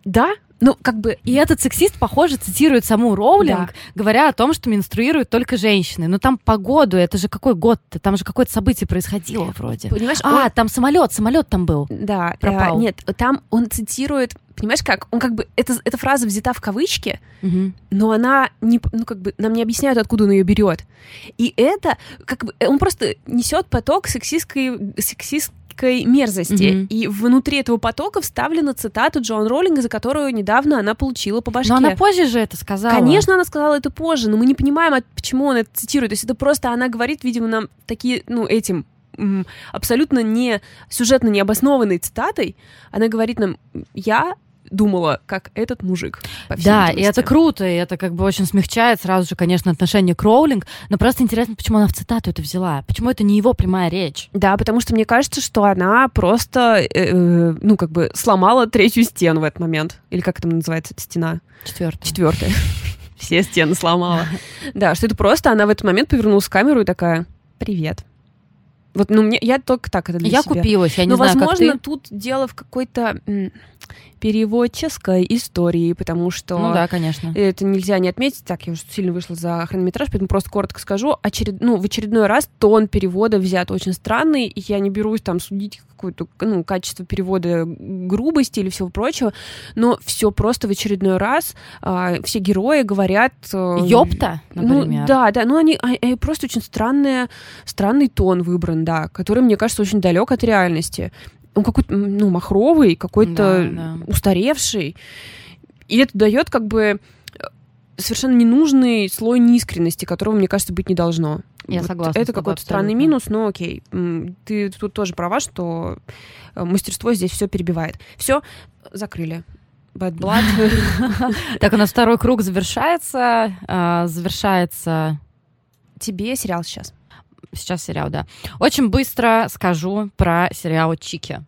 S1: Да, ну, как бы...
S2: И этот сексист, похоже, цитирует саму Роулинг, да. говоря о том, что менструируют только женщины. Но там по году, это же какой год-то? Там же какое-то событие происходило вроде.
S1: Понимаешь?
S2: А, он... там самолет, самолет там был.
S1: Да. Пропал. Э, нет, там он цитирует понимаешь как? Он как бы это эта фраза взята в кавычки, угу. но она не, ну как бы нам не объясняют, откуда он ее берет. И это как бы он просто несет поток сексистской сексист жуткой мерзости. Mm-hmm. И внутри этого потока вставлена цитата Джон Роллинга, за которую недавно она получила по башке.
S2: Но она позже же это сказала.
S1: Конечно, она сказала это позже, но мы не понимаем, почему он это цитирует. То есть это просто она говорит, видимо, нам такие, ну, этим абсолютно не сюжетно необоснованной цитатой, она говорит нам, я думала, как этот мужик.
S2: да, и это круто, и это как бы очень смягчает сразу же, конечно, отношение к Роулинг, но просто интересно, почему она в цитату это взяла, почему это не его прямая речь.
S1: Да, потому что мне кажется, что она просто, э, э ну, как бы сломала третью стену в этот момент. Или как это называется, эта стена?
S2: Четвертая.
S1: Четвертая. *laughs* Все стены сломала. Да, что это просто она в этот момент повернулась в камеру и такая, привет. Вот, ну, мне, я только так это для
S2: я
S1: себя.
S2: купилась, я не
S1: Но,
S2: знаю,
S1: возможно,
S2: как ты.
S1: тут дело в какой-то переводческой истории, потому что
S2: Ну да, конечно.
S1: это нельзя не отметить. Так, я уже сильно вышла за хронометраж, поэтому просто коротко скажу. Очеред... Ну, в очередной раз тон перевода взят очень странный, и я не берусь там судить какое-то ну, качество перевода грубости или всего прочего, но все просто в очередной раз а, все герои говорят... э,
S2: Ёпта, например.
S1: Ну, да, да, ну они, а- а просто очень странные, странный тон выбран, да, который, мне кажется, очень далек от реальности. Он какой-то, ну, махровый, какой-то
S2: Да, да.
S1: устаревший. И это дает как бы э, совершенно ненужный слой неискренности, которого, мне кажется, быть не должно.
S2: Я
S1: Вот
S2: согласна
S1: Это какой-то странный
S2: абсолютно.
S1: минус, но окей. Ты тут тоже права, что э, мастерство здесь все перебивает. Все, закрыли. Bad Blood. *laughs*
S2: Так, у нас второй круг завершается. а, Завершается
S1: Тебе сериал сейчас.
S2: Сейчас сериал, да. Очень быстро скажу про сериал Чики.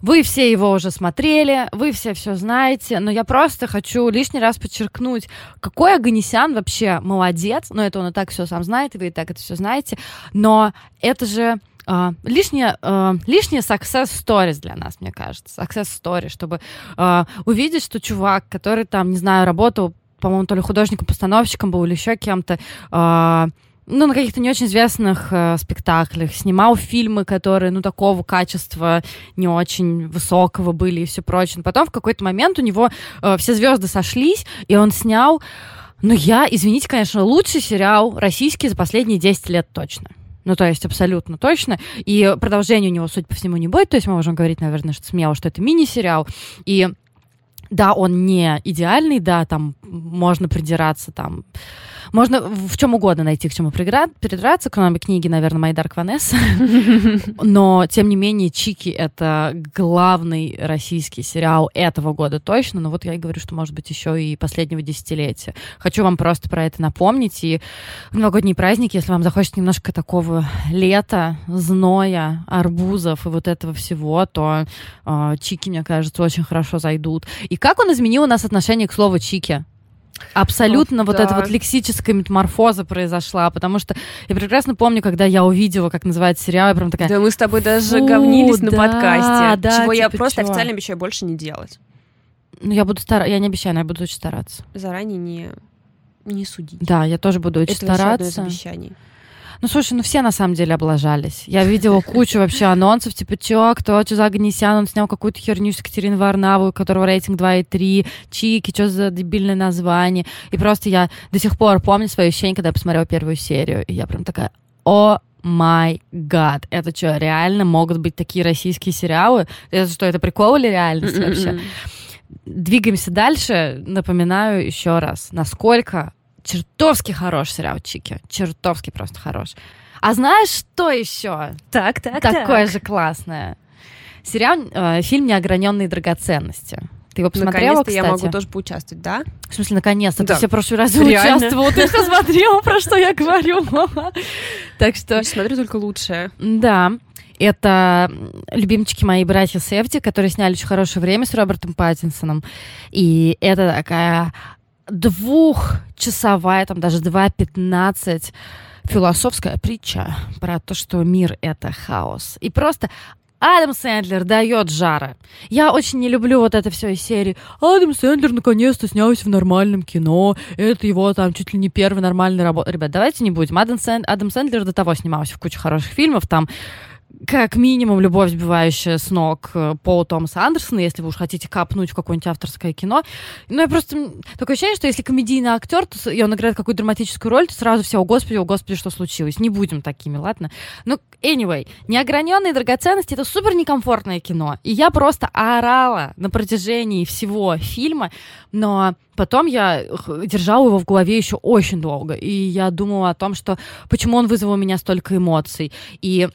S2: Вы все его уже смотрели, вы все все знаете, но я просто хочу лишний раз подчеркнуть, какой Аганесян вообще молодец, но это он и так все сам знает, и вы и так это все знаете, но это же а, лишняя, а, лишняя success stories для нас, мне кажется. Success story, чтобы а, увидеть, что чувак, который там, не знаю, работал, по-моему, то ли художником-постановщиком был или еще кем-то, а, ну, на каких-то не очень известных э, спектаклях, снимал фильмы, которые, ну, такого качества не очень высокого были и все прочее. Потом в какой-то момент у него э, все звезды сошлись, и он снял, ну, я, извините, конечно, лучший сериал российский за последние 10 лет точно. Ну, то есть абсолютно точно. И продолжение у него, судя по всему, не будет. То есть мы можем говорить, наверное, что смело, что это мини-сериал. И да, он не идеальный, да, там можно придираться, там можно в чем угодно найти к чему придраться, кроме книги, наверное, «My Dark Vanessa». *laughs* Но, тем не менее, «Чики» — это главный российский сериал этого года точно. Но вот я и говорю, что, может быть, еще и последнего десятилетия. Хочу вам просто про это напомнить. И новогодние праздники, если вам захочется немножко такого лета, зноя, арбузов и вот этого всего, то э, «Чики», мне кажется, очень хорошо зайдут. И как он изменил у нас отношение к слову «чики»? Абсолютно
S1: Ох,
S2: вот
S1: да.
S2: эта вот лексическая метаморфоза произошла, потому что я прекрасно помню, когда я увидела, как называется сериал, я прям такая,
S1: Да мы с тобой даже говнились на
S2: да,
S1: подкасте,
S2: да,
S1: чего я
S2: типа
S1: просто
S2: чё?
S1: официально обещаю больше не делать.
S2: ну я буду стараться, я не обещаю, но я буду очень стараться.
S1: Заранее не, не судить.
S2: Да, я тоже буду очень
S1: Это
S2: стараться.
S1: обещаний.
S2: Ну, слушай, ну все на самом деле облажались. Я видела кучу вообще анонсов, типа, чё, кто, чё за Агнесян, он снял какую-то херню с Екатериной Варнавой, у которого рейтинг 2,3, Чики, что за дебильное название. И просто я до сих пор помню свои ощущения, когда я посмотрела первую серию, и я прям такая, о май гад, это что, реально могут быть такие российские сериалы? Это что, это прикол или реальность вообще?
S1: М-м-м.
S2: Двигаемся дальше. Напоминаю еще раз, насколько чертовски хорош сериал Чики. Чертовски просто хорош. А знаешь, что еще?
S1: Так, так,
S2: Такое же классное. Сериал, э, фильм «Неограненные драгоценности». Ты его посмотрела,
S1: Наконец-то
S2: кстати?
S1: я могу тоже поучаствовать, да?
S2: В смысле, наконец-то.
S1: Да.
S2: Ты все прошлый раз
S1: Реально.
S2: участвовала, ты все смотрела, про что я говорю. Так что,
S1: смотрю только лучшее.
S2: да, это любимчики мои братья Сефти, которые сняли очень хорошее время с Робертом Паттинсоном. И это такая двухчасовая, там даже 2.15 философская притча про то, что мир — это хаос. И просто Адам Сэндлер дает жара. Я очень не люблю вот это все из серии. Адам Сэндлер наконец-то снялся в нормальном кино. Это его там чуть ли не первый нормальный работа. Ребят, давайте не будем. Адам, Сэн- Адам Сэндлер до того снимался в куче хороших фильмов. Там как минимум любовь, сбивающая с ног э, Пола Томаса Андерсона, если вы уж хотите капнуть в какое-нибудь авторское кино. Ну, я просто... Такое ощущение, что если комедийный актер, то, и он играет какую-то драматическую роль, то сразу все, о господи, о господи, что случилось. Не будем такими, ладно? Ну, anyway, неограненные драгоценности — это супер некомфортное кино. И я просто орала на протяжении всего фильма, но потом я держала его в голове еще очень долго. И я думала о том, что почему он вызвал у меня столько эмоций. И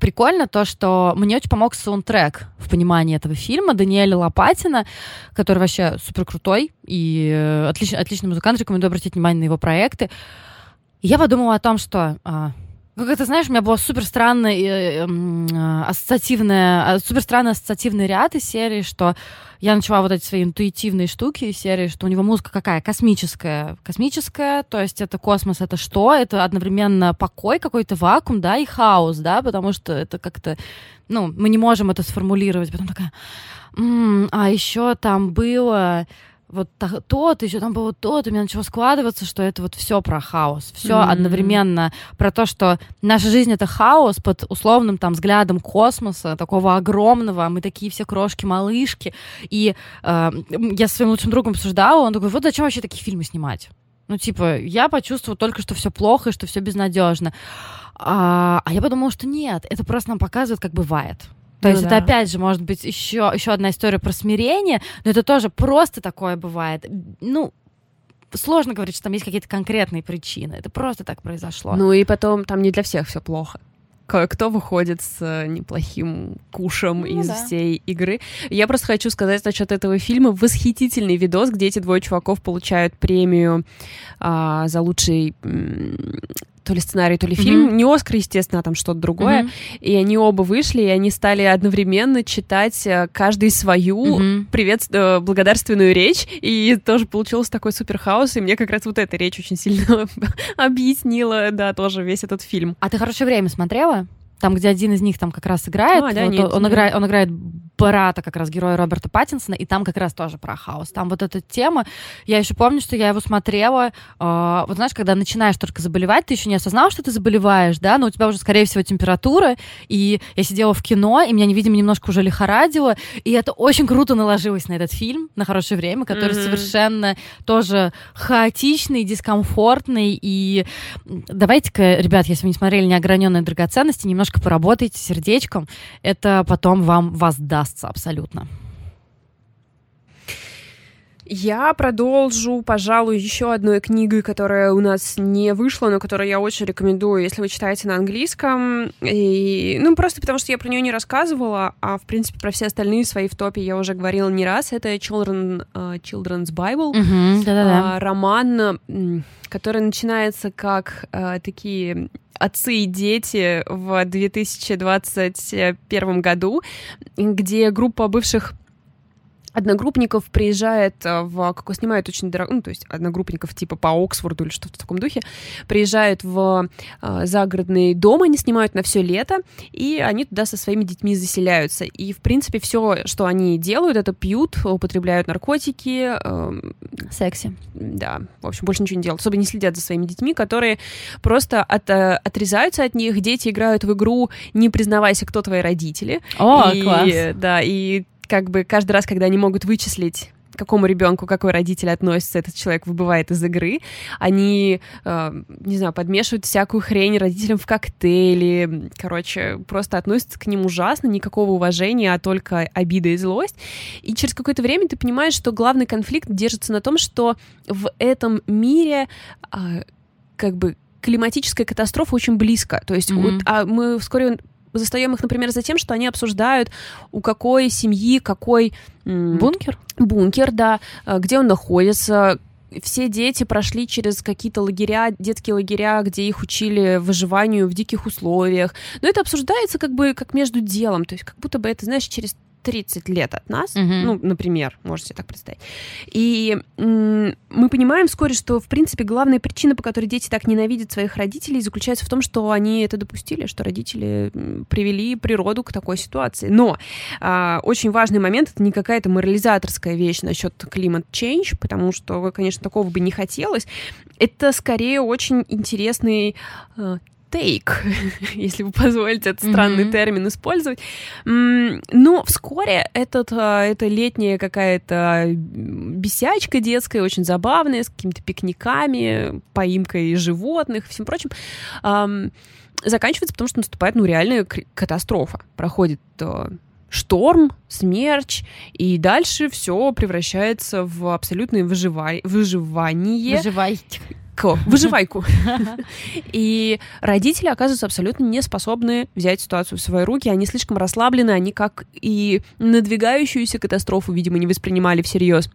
S2: прикольно то, что мне очень помог саундтрек в понимании этого фильма Даниэля Лопатина, который вообще супер крутой и э, отличный, отличный музыкант, рекомендую обратить внимание на его проекты. И я подумала о том, что а, как это, знаешь, у меня была супер странная э, э, ассоциативная, супер странный ассоциативный ряд из серии, что я начала вот эти свои интуитивные штуки из серии, что у него музыка какая? Космическая. Космическая, то есть это космос, это что? Это одновременно покой, какой-то вакуум, да, и хаос, да, потому что это как-то, ну, мы не можем это сформулировать. Потом такая, м-м, а еще там было вот тот, еще там было тот, у меня начало складываться, что это вот все про хаос, все mm-hmm. одновременно про то, что наша жизнь это хаос под условным там взглядом космоса, такого огромного, мы такие все крошки-малышки, и э, я со своим лучшим другом обсуждала, он такой, вот зачем вообще такие фильмы снимать? Ну, типа, я почувствовала только, что все плохо и что все безнадежно. А, а я подумала, что нет, это просто нам показывает, как бывает. То ну есть да. это опять же может быть еще, еще одна история про смирение, но это тоже просто такое бывает. Ну, сложно говорить, что там есть какие-то конкретные причины. Это просто так произошло.
S1: Ну и потом там не для всех все плохо кто выходит с э, неплохим кушем ну, из да. всей игры. Я просто хочу сказать насчет этого фильма. Восхитительный видос, где эти двое чуваков получают премию а, за лучший то ли сценарий, то ли фильм. Mm-hmm. Не Оскар, естественно, а там что-то другое. Mm-hmm. И они оба вышли, и они стали одновременно читать э, каждый свою mm-hmm. привет, э, благодарственную речь. И тоже получился такой супер хаос. И мне как раз вот эта речь очень сильно *laughs* объяснила, да, тоже весь этот фильм.
S2: А ты хорошее время смотрела? Там, где один из них там как раз играет, а, да, вот, нет, он, нет. играет, он играет брата как раз героя Роберта Паттинсона, и там как раз тоже про хаос. Там вот эта тема, я еще помню, что я его смотрела, э, вот знаешь, когда начинаешь только заболевать, ты еще не осознал, что ты заболеваешь, да, но у тебя уже, скорее всего, температура, и я сидела в кино, и меня, видимо, немножко уже лихорадило, и это очень круто наложилось на этот фильм, на хорошее время, который mm-hmm. совершенно тоже хаотичный, дискомфортный, и давайте-ка, ребят, если вы не смотрели «Неограненные драгоценности», немножко поработайте сердечком, это потом вам воздаст удастся абсолютно.
S1: Я продолжу, пожалуй, еще одной книгой, которая у нас не вышла, но которую я очень рекомендую, если вы читаете на английском. И, ну, просто потому что я про нее не рассказывала, а, в принципе, про все остальные свои в топе я уже говорила не раз. Это Children, uh, Children's Bible.
S2: Mm-hmm,
S1: uh, роман, который начинается как uh, такие отцы и дети в 2021 году, где группа бывших одногруппников приезжает э, в, как снимают очень дорого, ну, то есть одногруппников типа по Оксфорду или что-то в таком духе, приезжают в э, загородный дом, они снимают на все лето, и они туда со своими детьми заселяются. И, в принципе, все, что они делают, это пьют, употребляют наркотики. Э,
S2: Секси.
S1: Да, в общем, больше ничего не делают. Особо не следят за своими детьми, которые просто от, э, отрезаются от них. Дети играют в игру «Не признавайся, кто твои родители».
S2: О,
S1: и,
S2: класс.
S1: Да, и как бы каждый раз, когда они могут вычислить к какому ребенку какой родитель относится, этот человек выбывает из игры. Они, э, не знаю, подмешивают всякую хрень родителям в коктейли. Короче, просто относятся к ним ужасно, никакого уважения, а только обида и злость. И через какое-то время ты понимаешь, что главный конфликт держится на том, что в этом мире э, как бы климатическая катастрофа очень близко. То есть mm-hmm. вот, а мы вскоре застаем их, например, за тем, что они обсуждают, у какой семьи какой...
S2: Бункер?
S1: Бункер, да, э, где он находится, все дети прошли через какие-то лагеря, детские лагеря, где их учили выживанию в диких условиях. Но это обсуждается как бы как между делом, то есть как будто бы это, знаешь, через 30 лет от нас, угу. ну, например, можете так представить. И мы понимаем вскоре, что, в принципе, главная причина, по которой дети так ненавидят своих родителей, заключается в том, что они это допустили, что родители привели природу к такой ситуации. Но а, очень важный момент — это не какая-то морализаторская вещь насчет климат change, потому что, конечно, такого бы не хотелось. Это скорее очень интересный а, take, *laughs* если вы позволите этот странный mm-hmm. термин использовать. Но вскоре этот, а, эта летняя какая-то бесячка детская, очень забавная, с какими-то пикниками, поимкой животных и всем прочим, заканчивается, потому что наступает ну, реальная катастрофа. Проходит а, шторм, смерч, и дальше все превращается в абсолютное выжива... выживание.
S2: Выживайте *laughs*
S1: выживайку, выживайку. *laughs* И родители оказываются абсолютно не способны взять ситуацию в свои руки. Они слишком расслаблены, они как и надвигающуюся катастрофу, видимо, не воспринимали всерьез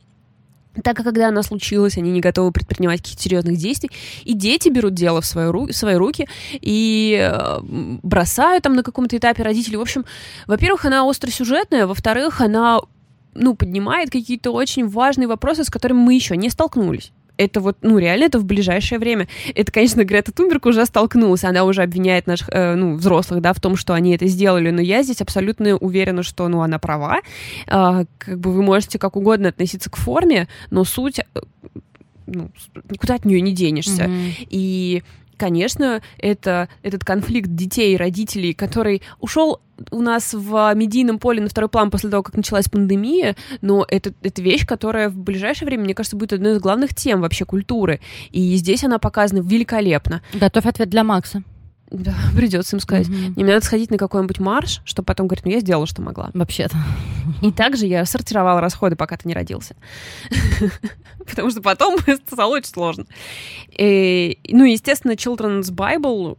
S1: так как когда она случилась, они не готовы предпринимать каких-то серьезных действий, и дети берут дело в, свою ру- в свои руки и э, бросают там на каком-то этапе родителей. В общем, во-первых, она остросюжетная, во-вторых, она ну, поднимает какие-то очень важные вопросы, с которыми мы еще не столкнулись это вот, ну, реально это в ближайшее время. Это, конечно, Грета Тунберг уже столкнулась, она уже обвиняет наших, э, ну, взрослых, да, в том, что они это сделали, но я здесь абсолютно уверена, что, ну, она права. Э, как бы вы можете как угодно относиться к форме, но суть, э, ну, никуда от нее не денешься. Mm-hmm. И конечно, это этот конфликт детей и родителей, который ушел у нас в медийном поле на второй план после того, как началась пандемия, но это, это вещь, которая в ближайшее время, мне кажется, будет одной из главных тем вообще культуры. И здесь она показана великолепно.
S2: Готовь ответ для Макса.
S1: Да, *laughs* придется им сказать. Mm-hmm. Мне надо сходить на какой-нибудь марш, чтобы потом говорить, ну я сделала, что могла.
S2: Вообще-то.
S1: И также я сортировала расходы, пока ты не родился. *laughs* Потому что потом *laughs* стало очень сложно. И, ну, естественно, Children's Bible,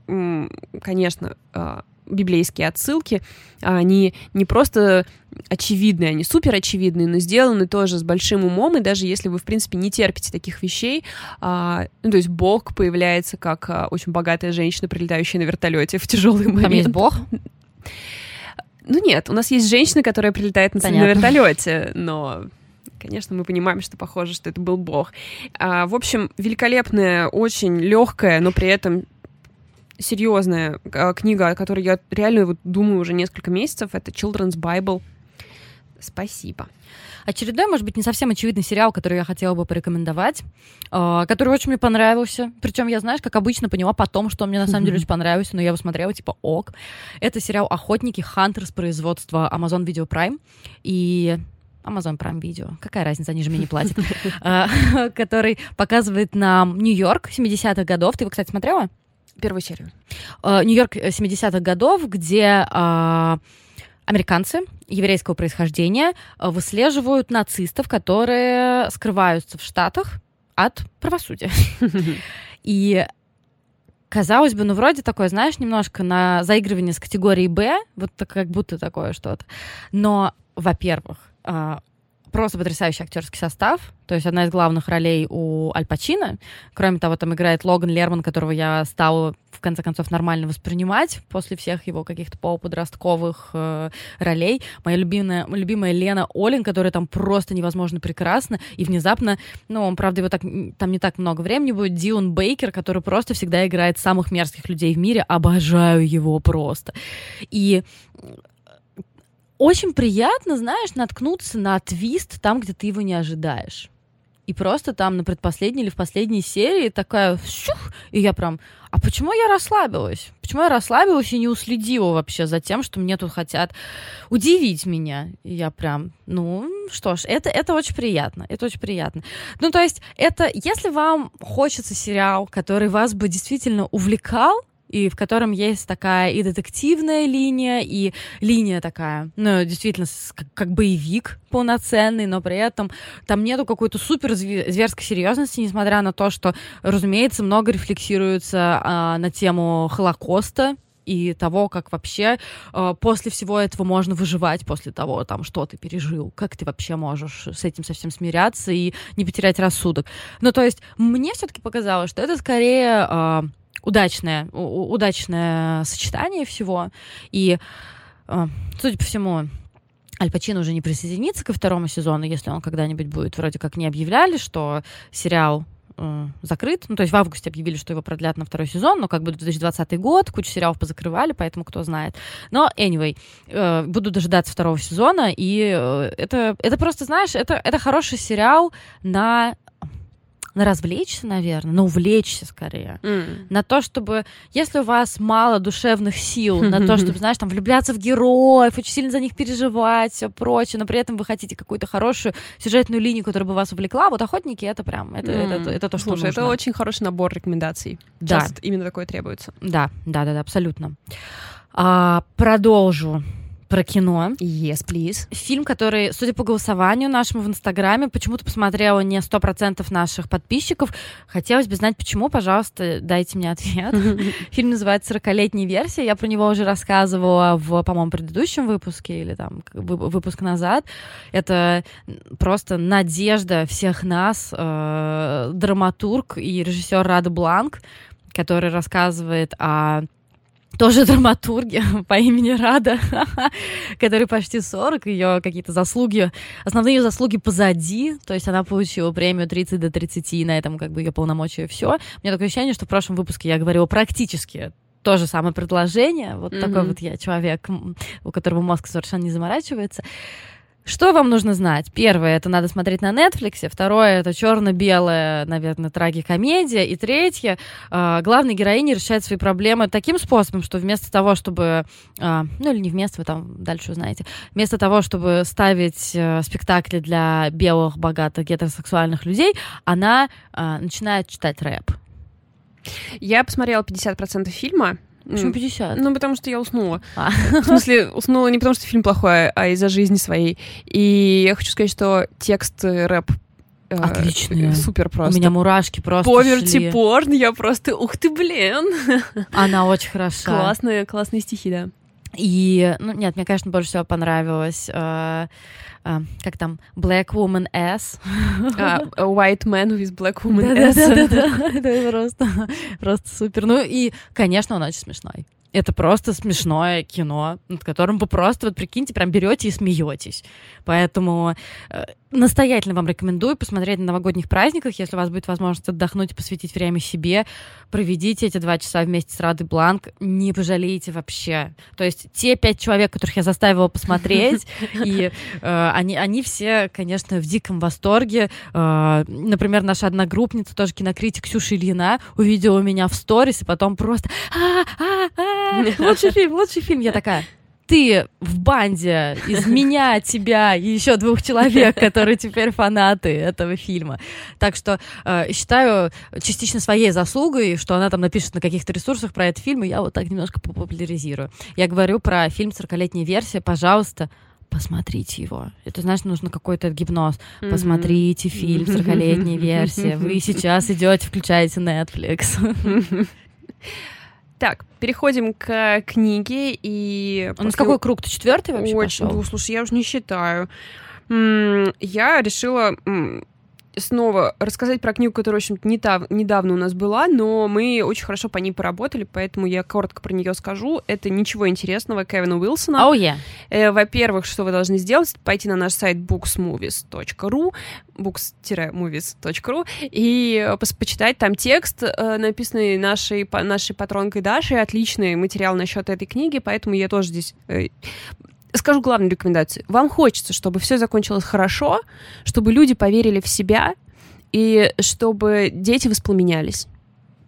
S1: конечно, а, библейские отсылки, они не просто очевидные, они супер очевидные, но сделаны тоже с большим умом, и даже если вы, в принципе, не терпите таких вещей, а, ну, то есть Бог появляется как а, очень богатая женщина, прилетающая на вертолете в тяжелый момент.
S2: Там есть Бог? *laughs*
S1: Ну нет, у нас есть женщина, которая прилетает на, на вертолете, но конечно, мы понимаем, что похоже, что это был бог. А, в общем, великолепная, очень легкая, но при этом серьезная а, книга, о которой я реально вот думаю уже несколько месяцев, это Children's Bible. Спасибо.
S2: Очередной, может быть, не совсем очевидный сериал, который я хотела бы порекомендовать, а, который очень мне понравился. Причем я, знаешь, как обычно поняла потом, что мне на самом деле *laughs* очень понравился, но я его смотрела, типа, ок. Это сериал «Охотники. Хантер» с производства Amazon Video Prime. И Amazon Prime Video, какая разница, они же мне не платят, *laughs* а, *laughs* который показывает нам Нью-Йорк 70-х годов. Ты его, кстати, смотрела?
S1: Первую серию.
S2: Э, Нью-Йорк 70-х годов, где а, американцы еврейского происхождения э, выслеживают нацистов, которые скрываются в Штатах от правосудия. *laughs* И казалось бы, ну вроде такое, знаешь, немножко на заигрывание с категорией Б, вот как будто такое что-то. Но, во-первых, а, просто потрясающий актерский состав. То есть одна из главных ролей у Аль Пачино. Кроме того, там играет Логан Лерман, которого я стала в конце концов нормально воспринимать после всех его каких-то полуподростковых э, ролей. Моя любимая, любимая Лена Олин, которая там просто невозможно прекрасна. И внезапно, ну, он, правда, его так, там не так много времени будет, Дион Бейкер, который просто всегда играет самых мерзких людей в мире. Обожаю его просто. И очень приятно, знаешь, наткнуться на твист там, где ты его не ожидаешь. И просто там на предпоследней или в последней серии такая щух, и я прям, а почему я расслабилась? Почему я расслабилась и не уследила вообще за тем, что мне тут хотят удивить меня? И я прям, ну, что ж, это, это очень приятно, это очень приятно. Ну, то есть, это, если вам хочется сериал, который вас бы действительно увлекал, и в котором есть такая и детективная линия, и линия такая, ну, действительно, как, боевик полноценный, но при этом там нету какой-то супер зверской серьезности, несмотря на то, что, разумеется, много рефлексируется а, на тему Холокоста, и того, как вообще э, после всего этого можно выживать, после того, там, что ты пережил, как ты вообще можешь с этим совсем смиряться и не потерять рассудок. Ну, то есть, мне все-таки показалось, что это скорее э, удачное, удачное сочетание всего. И, э, судя по всему, Аль Пачино уже не присоединится ко второму сезону, если он когда-нибудь будет. Вроде как не объявляли, что сериал э, закрыт. Ну, то есть в августе объявили, что его продлят на второй сезон, но как бы 2020 год, кучу сериалов позакрывали, поэтому кто знает. Но, anyway, э, буду дожидаться второго сезона, и э, это, это просто, знаешь, это, это хороший сериал на на развлечься, наверное, на увлечься скорее, mm. на то, чтобы, если у вас мало душевных сил, на то, *laughs* чтобы, знаешь, там влюбляться в героев, очень сильно за них переживать, все прочее, но при этом вы хотите какую-то хорошую сюжетную линию, которая бы вас увлекла, вот охотники это прям, это, mm. это, это, это то, что
S1: Слушай,
S2: нужно.
S1: это очень хороший набор рекомендаций.
S2: Да.
S1: Часто именно такое требуется.
S2: Да, да, да, да, абсолютно. А, продолжу про кино.
S1: Yes, please.
S2: Фильм, который, судя по голосованию нашему в Инстаграме, почему-то посмотрело не 100% наших подписчиков. Хотелось бы знать, почему, пожалуйста, дайте мне ответ. *laughs* Фильм называется «40-летняя версия». Я про него уже рассказывала в, по-моему, предыдущем выпуске или там выпуск назад. Это просто надежда всех нас, э, драматург и режиссер Рада Бланк, который рассказывает о тоже драматурги *laughs* по имени Рада, *laughs* которой почти 40, ее какие-то заслуги, основные ее заслуги позади, то есть она получила премию 30 до 30, и на этом как бы ее полномочия все. У меня такое ощущение, что в прошлом выпуске я говорила практически то же самое предложение, вот mm-hmm. такой вот я человек, у которого мозг совершенно не заморачивается. Что вам нужно знать? Первое, это надо смотреть на Netflix. Второе, это черно-белая, наверное, трагикомедия. И третье, э, главная героиня решает свои проблемы таким способом, что вместо того, чтобы... Э, ну или не вместо, вы там дальше узнаете. Вместо того, чтобы ставить э, спектакли для белых, богатых, гетеросексуальных людей, она э, начинает читать рэп.
S1: Я посмотрела 50% фильма,
S2: Почему 50?
S1: Ну, потому что я уснула. А. В смысле, уснула не потому, что фильм плохой, а из-за жизни своей. И я хочу сказать, что текст э, рэп
S2: э, Отлично.
S1: Супер просто.
S2: У меня мурашки просто
S1: Поверти порн, я просто, ух ты, блин.
S2: Она очень хороша.
S1: Классные, классные стихи, да.
S2: И, ну, нет, мне, конечно, больше всего понравилось, э, э, как там, Black Woman S.
S1: Uh, white Man with Black Woman S.
S2: Да-да-да, *laughs* это просто, *laughs* просто супер. Ну и, конечно, он очень смешной. Это просто смешное кино, над которым вы просто, вот прикиньте, прям берете и смеетесь. Поэтому э, настоятельно вам рекомендую посмотреть на новогодних праздниках, если у вас будет возможность отдохнуть и посвятить время себе. Проведите эти два часа вместе с Радой Бланк, не пожалеете вообще. То есть те пять человек, которых я заставила посмотреть, *laughs* и э, они, они все, конечно, в диком восторге. Э, например, наша одногруппница, тоже кинокритик Ксюша Ильина, увидела меня в сторис, и потом просто *laughs* лучший фильм, лучший фильм. Я такая, ты в банде из меня, тебя и еще двух человек, которые теперь фанаты этого фильма. Так что э, считаю частично своей заслугой, что она там напишет на каких-то ресурсах про этот фильм, и я вот так немножко популяризирую. Я говорю про фильм «40-летняя версия». Пожалуйста, посмотрите его. Это, знаешь, нужно какой-то гипноз. Mm-hmm. Посмотрите фильм *laughs* «40-летняя версия». Вы сейчас идете, включаете Netflix. *laughs*
S1: Так, переходим к книге и...
S2: У нас после... какой круг? Ты четвертый вообще
S1: Очень,
S2: пошел?
S1: Ну, слушай, я уже не считаю. Я решила снова рассказать про книгу, которая, в общем-то, недав- недавно у нас была, но мы очень хорошо по ней поработали, поэтому я коротко про нее скажу. Это «Ничего интересного» Кевина Уилсона.
S2: Oh, yeah.
S1: э, во-первых, что вы должны сделать, пойти на наш сайт booksmovies.ru books-movies.ru и по почитать там текст, э, написанный нашей, нашей патронкой Дашей, отличный материал насчет этой книги, поэтому я тоже здесь э, скажу главную рекомендацию. Вам хочется, чтобы все закончилось хорошо, чтобы люди поверили в себя и чтобы дети воспламенялись.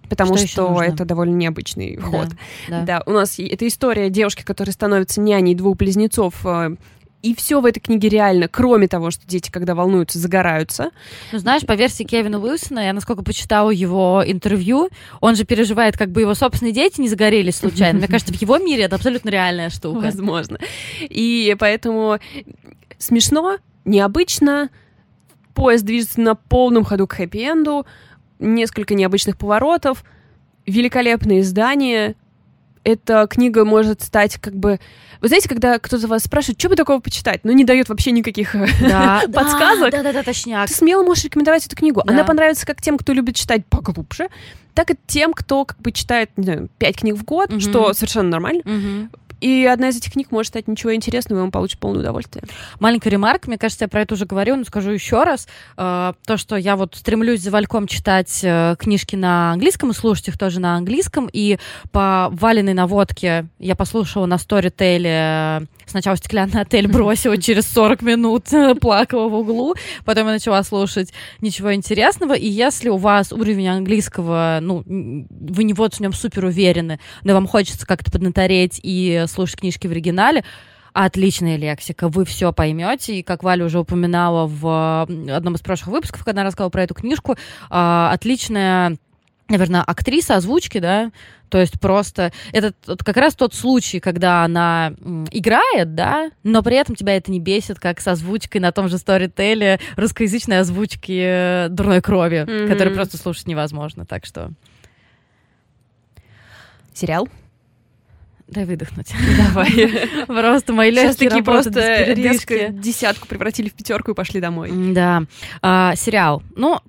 S1: Потому что, что это довольно необычный ход. Да, да. да, у нас это история девушки, которая становится няней двух близнецов э, и все в этой книге реально, кроме того, что дети, когда волнуются, загораются.
S2: Ну, знаешь, по версии Кевина Уилсона, я насколько почитала его интервью, он же переживает, как бы его собственные дети не загорелись случайно. Мне кажется, в его мире это абсолютно реальная штука.
S1: Возможно. И поэтому смешно, необычно, поезд движется на полном ходу к хэппи-энду, несколько необычных поворотов, великолепные издания, эта книга может стать как бы... Вы знаете, когда кто-то вас спрашивает, что бы такого почитать, но не дает вообще никаких *laughs* да, подсказок,
S2: да, да, да, точняк.
S1: ты смело можешь рекомендовать эту книгу. Да. Она понравится как тем, кто любит читать поглубже, так и тем, кто как бы читает, не знаю, пять книг в год, угу. что совершенно нормально. Угу. И одна из этих книг может стать ничего интересного, и он получит полное удовольствие.
S2: Маленькая ремарка, мне кажется, я про это уже говорю, но скажу еще раз. Э, то, что я вот стремлюсь за Вальком читать э, книжки на английском и слушать их тоже на английском, и по валенной наводке я послушала на Storytel сначала стеклянный отель *laughs* бросила через 40 минут, плакала в углу, потом я начала слушать ничего интересного, и если у вас уровень английского, ну, вы не вот в нем супер уверены, но вам хочется как-то поднатореть и слушать книжки в оригинале, отличная лексика, вы все поймете. И как Валя уже упоминала в одном из прошлых выпусков, когда она рассказывала про эту книжку, а, отличная наверное, актриса озвучки, да, то есть просто это как раз тот случай, когда она играет, да, но при этом тебя это не бесит, как с озвучкой на том же сторителе русскоязычной озвучки э, «Дурной крови», mm-hmm. которую просто слушать невозможно, так что...
S1: Сериал?
S2: Дай выдохнуть. *laughs*
S1: Давай. *laughs*
S2: Просто мои легкие
S1: Сейчас такие просто резко десятку превратили в пятерку и пошли домой.
S2: Да. А, сериал. Ну,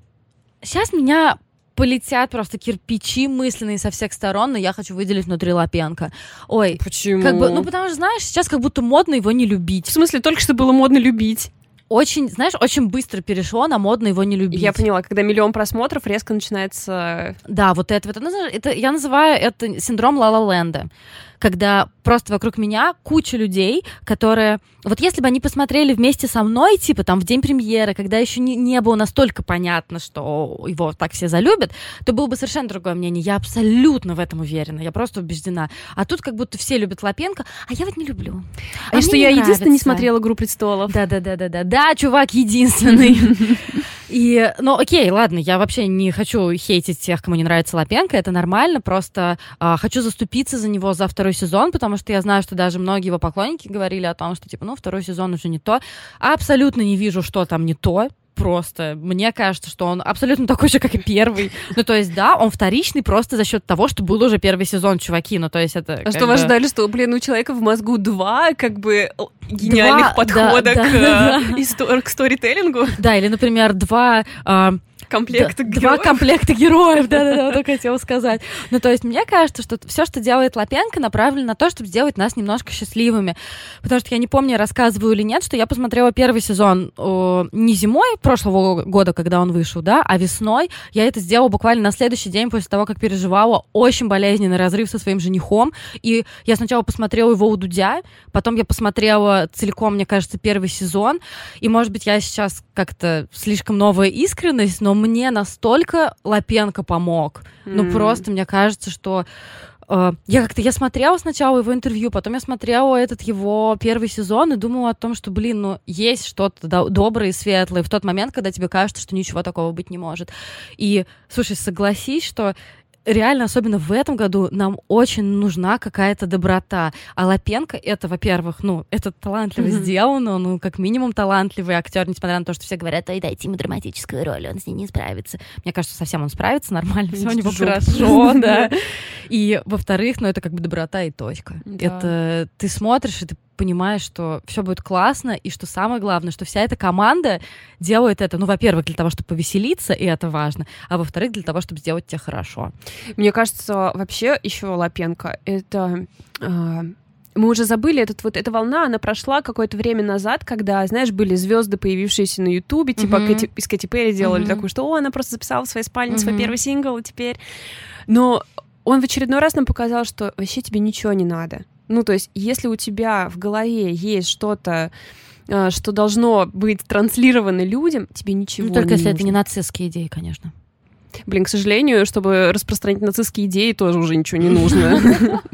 S2: сейчас меня полетят просто кирпичи мысленные со всех сторон, но я хочу выделить Внутри Лапенко. Ой.
S1: Почему?
S2: Как бы, ну, потому что, знаешь, сейчас как будто модно его не любить.
S1: В смысле, только что было модно любить?
S2: очень, знаешь, очень быстро перешло на модно его не любить.
S1: Я поняла, когда миллион просмотров, резко начинается...
S2: Да, вот это, вот это, это я называю это синдром Ла-Ла-Ленда когда просто вокруг меня куча людей, которые... Вот если бы они посмотрели вместе со мной, типа там в день премьеры, когда еще не, не было настолько понятно, что его так все залюбят, то было бы совершенно другое мнение. Я абсолютно в этом уверена, я просто убеждена. А тут как будто все любят Лапенко, а я вот не люблю.
S1: А, а что я единственная не смотрела «Игру престолов».
S2: Да-да-да-да-да. Да, чувак единственный. *laughs* И, ну, окей, ладно, я вообще не хочу хейтить тех, кому не нравится Лапенко, это нормально, просто э, хочу заступиться за него за второй сезон, потому что я знаю, что даже многие его поклонники говорили о том, что, типа, ну, второй сезон уже не то. Абсолютно не вижу, что там не то, просто. Мне кажется, что он абсолютно такой же, как и первый. Ну, то есть, да, он вторичный просто за счет того, что был уже первый сезон, чуваки. Ну, то есть это...
S1: А что бы... вы ждали, что, блин, у человека в мозгу два, как бы, гениальных два, подхода да, к, *laughs* да, да. Истор- к сторителлингу?
S2: Да, или, например, два... Э,
S1: комплекта
S2: да, героев. Два комплекта героев, да-да-да, только хотела сказать. Ну, то есть, мне кажется, что все, что делает Лапенко, направлено на то, чтобы сделать нас немножко счастливыми. Потому что я не помню, рассказываю или нет, что я посмотрела первый сезон о, не зимой прошлого года, когда он вышел, да, а весной. Я это сделала буквально на следующий день после того, как переживала очень болезненный разрыв со своим женихом. И я сначала посмотрела его у Дудя, потом я посмотрела целиком, мне кажется, первый сезон. И, может быть, я сейчас как-то слишком новая искренность, но мне настолько Лапенко помог. Mm. Ну, просто мне кажется, что э, я как-то я смотрела сначала его интервью, потом я смотрела этот его первый сезон и думала о том, что, блин, ну, есть что-то доброе и светлое в тот момент, когда тебе кажется, что ничего такого быть не может. И, слушай, согласись, что реально, особенно в этом году, нам очень нужна какая-то доброта. А Лапенко это, во-первых, ну, это талантливо mm-hmm. сделано, ну, как минимум талантливый актер, несмотря на то, что все говорят, ой, дайте ему драматическую роль, он с ней не справится. Мне кажется, совсем он справится нормально, все у него хорошо, *laughs* да. И, во-вторых, ну, это как бы доброта и точка. Это ты смотришь, и ты понимаешь, что все будет классно, и что самое главное, что вся эта команда делает это, ну, во-первых, для того, чтобы повеселиться, и это важно, а во-вторых, для того, чтобы сделать тебе хорошо.
S1: Мне кажется, вообще еще Лапенко это э, мы уже забыли, этот, вот эта волна, она прошла какое-то время назад, когда, знаешь, были звезды, появившиеся на Ютубе, типа mm-hmm. Кэти, из Кэти Перри делали mm-hmm. такую, что, о, она просто записала в своей спальне mm-hmm. свой первый сингл, и теперь... Но он в очередной раз нам показал, что вообще тебе ничего не надо. Ну, то есть, если у тебя в голове есть что-то, э, что должно быть транслировано людям, тебе ничего ну,
S2: только
S1: не
S2: если
S1: нужно.
S2: это не нацистские идеи, конечно.
S1: Блин, к сожалению, чтобы распространить нацистские идеи, тоже уже ничего не нужно. *laughs*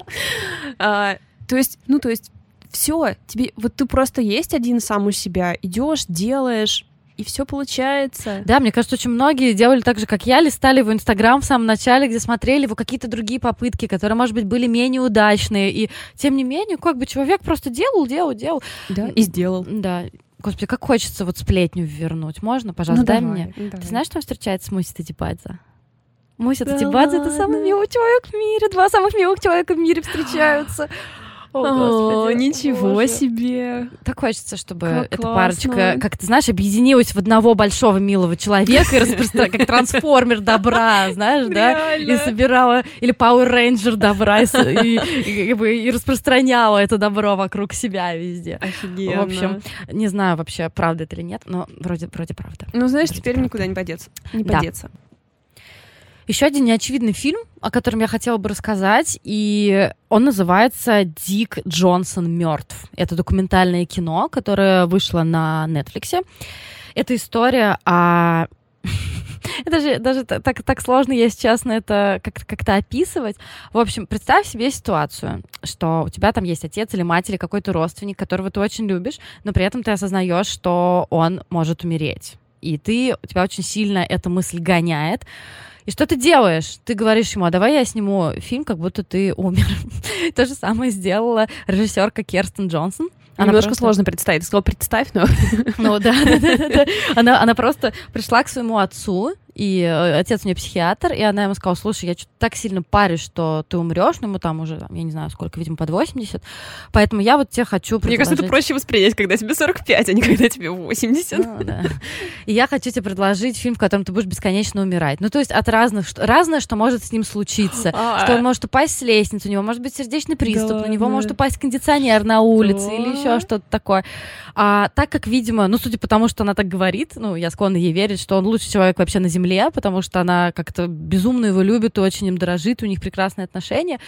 S1: А, то есть, ну, то есть, все, тебе, вот ты просто есть один сам у себя, идешь, делаешь, и все получается.
S2: Да, мне кажется, очень многие делали так же, как я, листали его Инстаграм в самом начале, где смотрели его какие-то другие попытки, которые, может быть, были менее удачные. И тем не менее, как бы человек просто делал, делал, делал.
S1: Да, и сделал.
S2: Да. Господи, как хочется вот сплетню вернуть. Можно, пожалуйста, ну, дай давай, мне. Давай. Ты знаешь, что он встречается с Муси Тадипадзе? Муся да это самый милый человек в мире. Два самых милых человека в мире встречаются.
S1: О, О ничего боже. себе.
S2: Так хочется, чтобы как эта классно. парочка, как ты знаешь, объединилась в одного большого милого человека и распространяла, как трансформер добра, знаешь, да? И собирала, или Power Ranger добра, и, распространяла это добро вокруг себя везде.
S1: Офигенно.
S2: В общем, не знаю вообще, правда это или нет, но вроде, вроде правда.
S1: Ну, знаешь, теперь никуда не подеться. Не да. подеться.
S2: Еще один неочевидный фильм, о котором я хотела бы рассказать, и он называется «Дик Джонсон мертв». Это документальное кино, которое вышло на Netflix. Это история о *laughs* это же даже так, так сложно, если честно, это как-то как описывать. В общем, представь себе ситуацию, что у тебя там есть отец или мать или какой-то родственник, которого ты очень любишь, но при этом ты осознаешь, что он может умереть. И ты, у тебя очень сильно эта мысль гоняет И что ты делаешь? Ты говоришь ему, а давай я сниму фильм, как будто ты умер. *laughs* То же самое сделала режиссерка Керстен Джонсон.
S1: Она Немножко просто... сложно представить. Ты сказала, представь, но...
S2: Ну да, *laughs* да, да, да. Она, она просто пришла к своему отцу и э, отец у нее психиатр, и она ему сказала, слушай, я так сильно парюсь, что ты умрешь, ну, ему там уже, я не знаю, сколько, видимо, под 80, поэтому я вот тебе хочу
S1: предложить... Мне кажется, это проще воспринять, когда тебе 45, а не когда тебе 80.
S2: Ну, да. И я хочу тебе предложить фильм, в котором ты будешь бесконечно умирать. Ну, то есть от разных, разное, что может с ним случиться. А. Что он может упасть с лестницы, у него может быть сердечный приступ, у него может упасть кондиционер на улице или еще что-то такое. А так как, видимо, ну, судя по тому, что она так говорит, ну, я склонна ей верить, что он лучший человек вообще на Земле, земле, потому что она как-то безумно его любит и очень им дорожит, у них прекрасные отношения.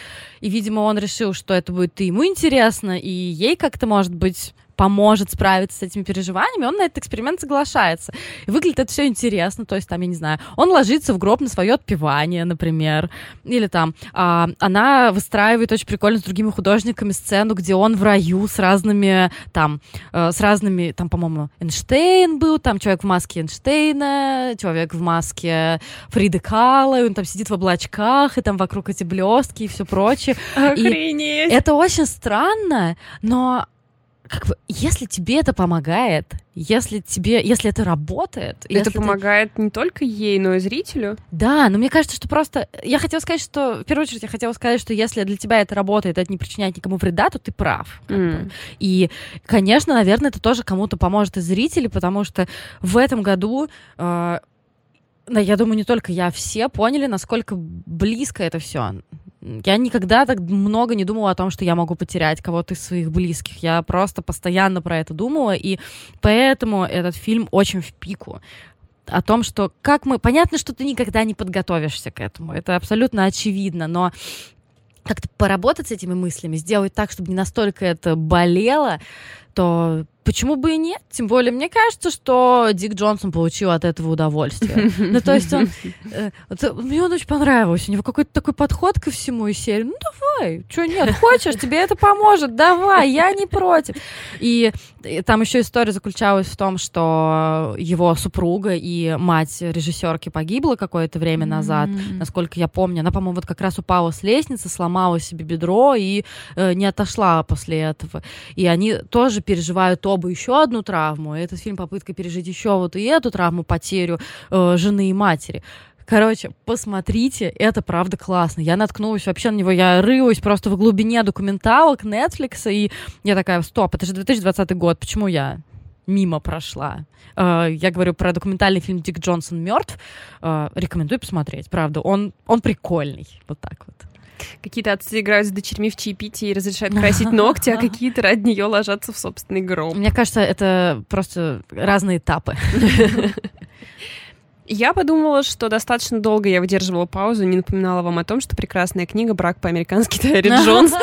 S2: И, видимо, он решил, что это будет и ему интересно, и ей как-то, может быть, поможет справиться с этими переживаниями, он на этот эксперимент соглашается. И выглядит это все интересно, то есть там, я не знаю, он ложится в гроб на свое отпевание, например, или там а, она выстраивает очень прикольно с другими художниками сцену, где он в раю с разными там, э, с разными, там, по-моему, Эйнштейн был, там человек в маске Эйнштейна, человек в маске Фриды Кала, и он там сидит в облачках, и там вокруг эти блестки и все прочее.
S1: Охренеть!
S2: И это очень странно, но как бы, если тебе это помогает, если тебе, если это работает,
S1: это помогает ты... не только ей, но и зрителю.
S2: Да, но мне кажется, что просто я хотела сказать, что в первую очередь я хотела сказать, что если для тебя это работает, это не причиняет никому вреда, то ты прав. Mm. И, конечно, наверное, это тоже кому-то поможет из зрителей, потому что в этом году э, я думаю, не только я, все поняли, насколько близко это все. Я никогда так много не думала о том, что я могу потерять кого-то из своих близких. Я просто постоянно про это думала, и поэтому этот фильм очень в пику о том, что как мы... Понятно, что ты никогда не подготовишься к этому, это абсолютно очевидно, но как-то поработать с этими мыслями, сделать так, чтобы не настолько это болело, то почему бы и нет? Тем более, мне кажется, что Дик Джонсон получил от этого удовольствие. *laughs* Ну, то есть он... Э, мне он очень понравился. У него какой-то такой подход ко всему из серии. Ну, давай, что нет, хочешь, тебе это поможет, давай, я не против. И там еще история заключалась в том, что его супруга и мать режиссерки погибла какое-то время назад, насколько я помню. Она, по-моему, вот как раз упала с лестницы, сломала себе бедро и э, не отошла после этого. И они тоже переживают оба еще одну травму. Этот фильм попытка пережить еще вот и эту травму, потерю э, жены и матери. Короче, посмотрите, это правда классно. Я наткнулась вообще на него, я рылась просто в глубине документалок Netflix, и я такая, стоп, это же 2020 год, почему я мимо прошла. Uh, я говорю про документальный фильм «Дик Джонсон мертв». Uh, рекомендую посмотреть, правда. Он, он прикольный. Вот так вот.
S1: Какие-то отцы играют с дочерьми в чаепитие и разрешают красить ногти, а *laughs* какие-то ради нее ложатся в собственный гроб.
S2: Мне кажется, это просто разные этапы. *laughs*
S1: Я подумала, что достаточно долго я выдерживала паузу, не напоминала вам о том, что прекрасная книга «Брак по-американски» Тайри *laughs* Джонс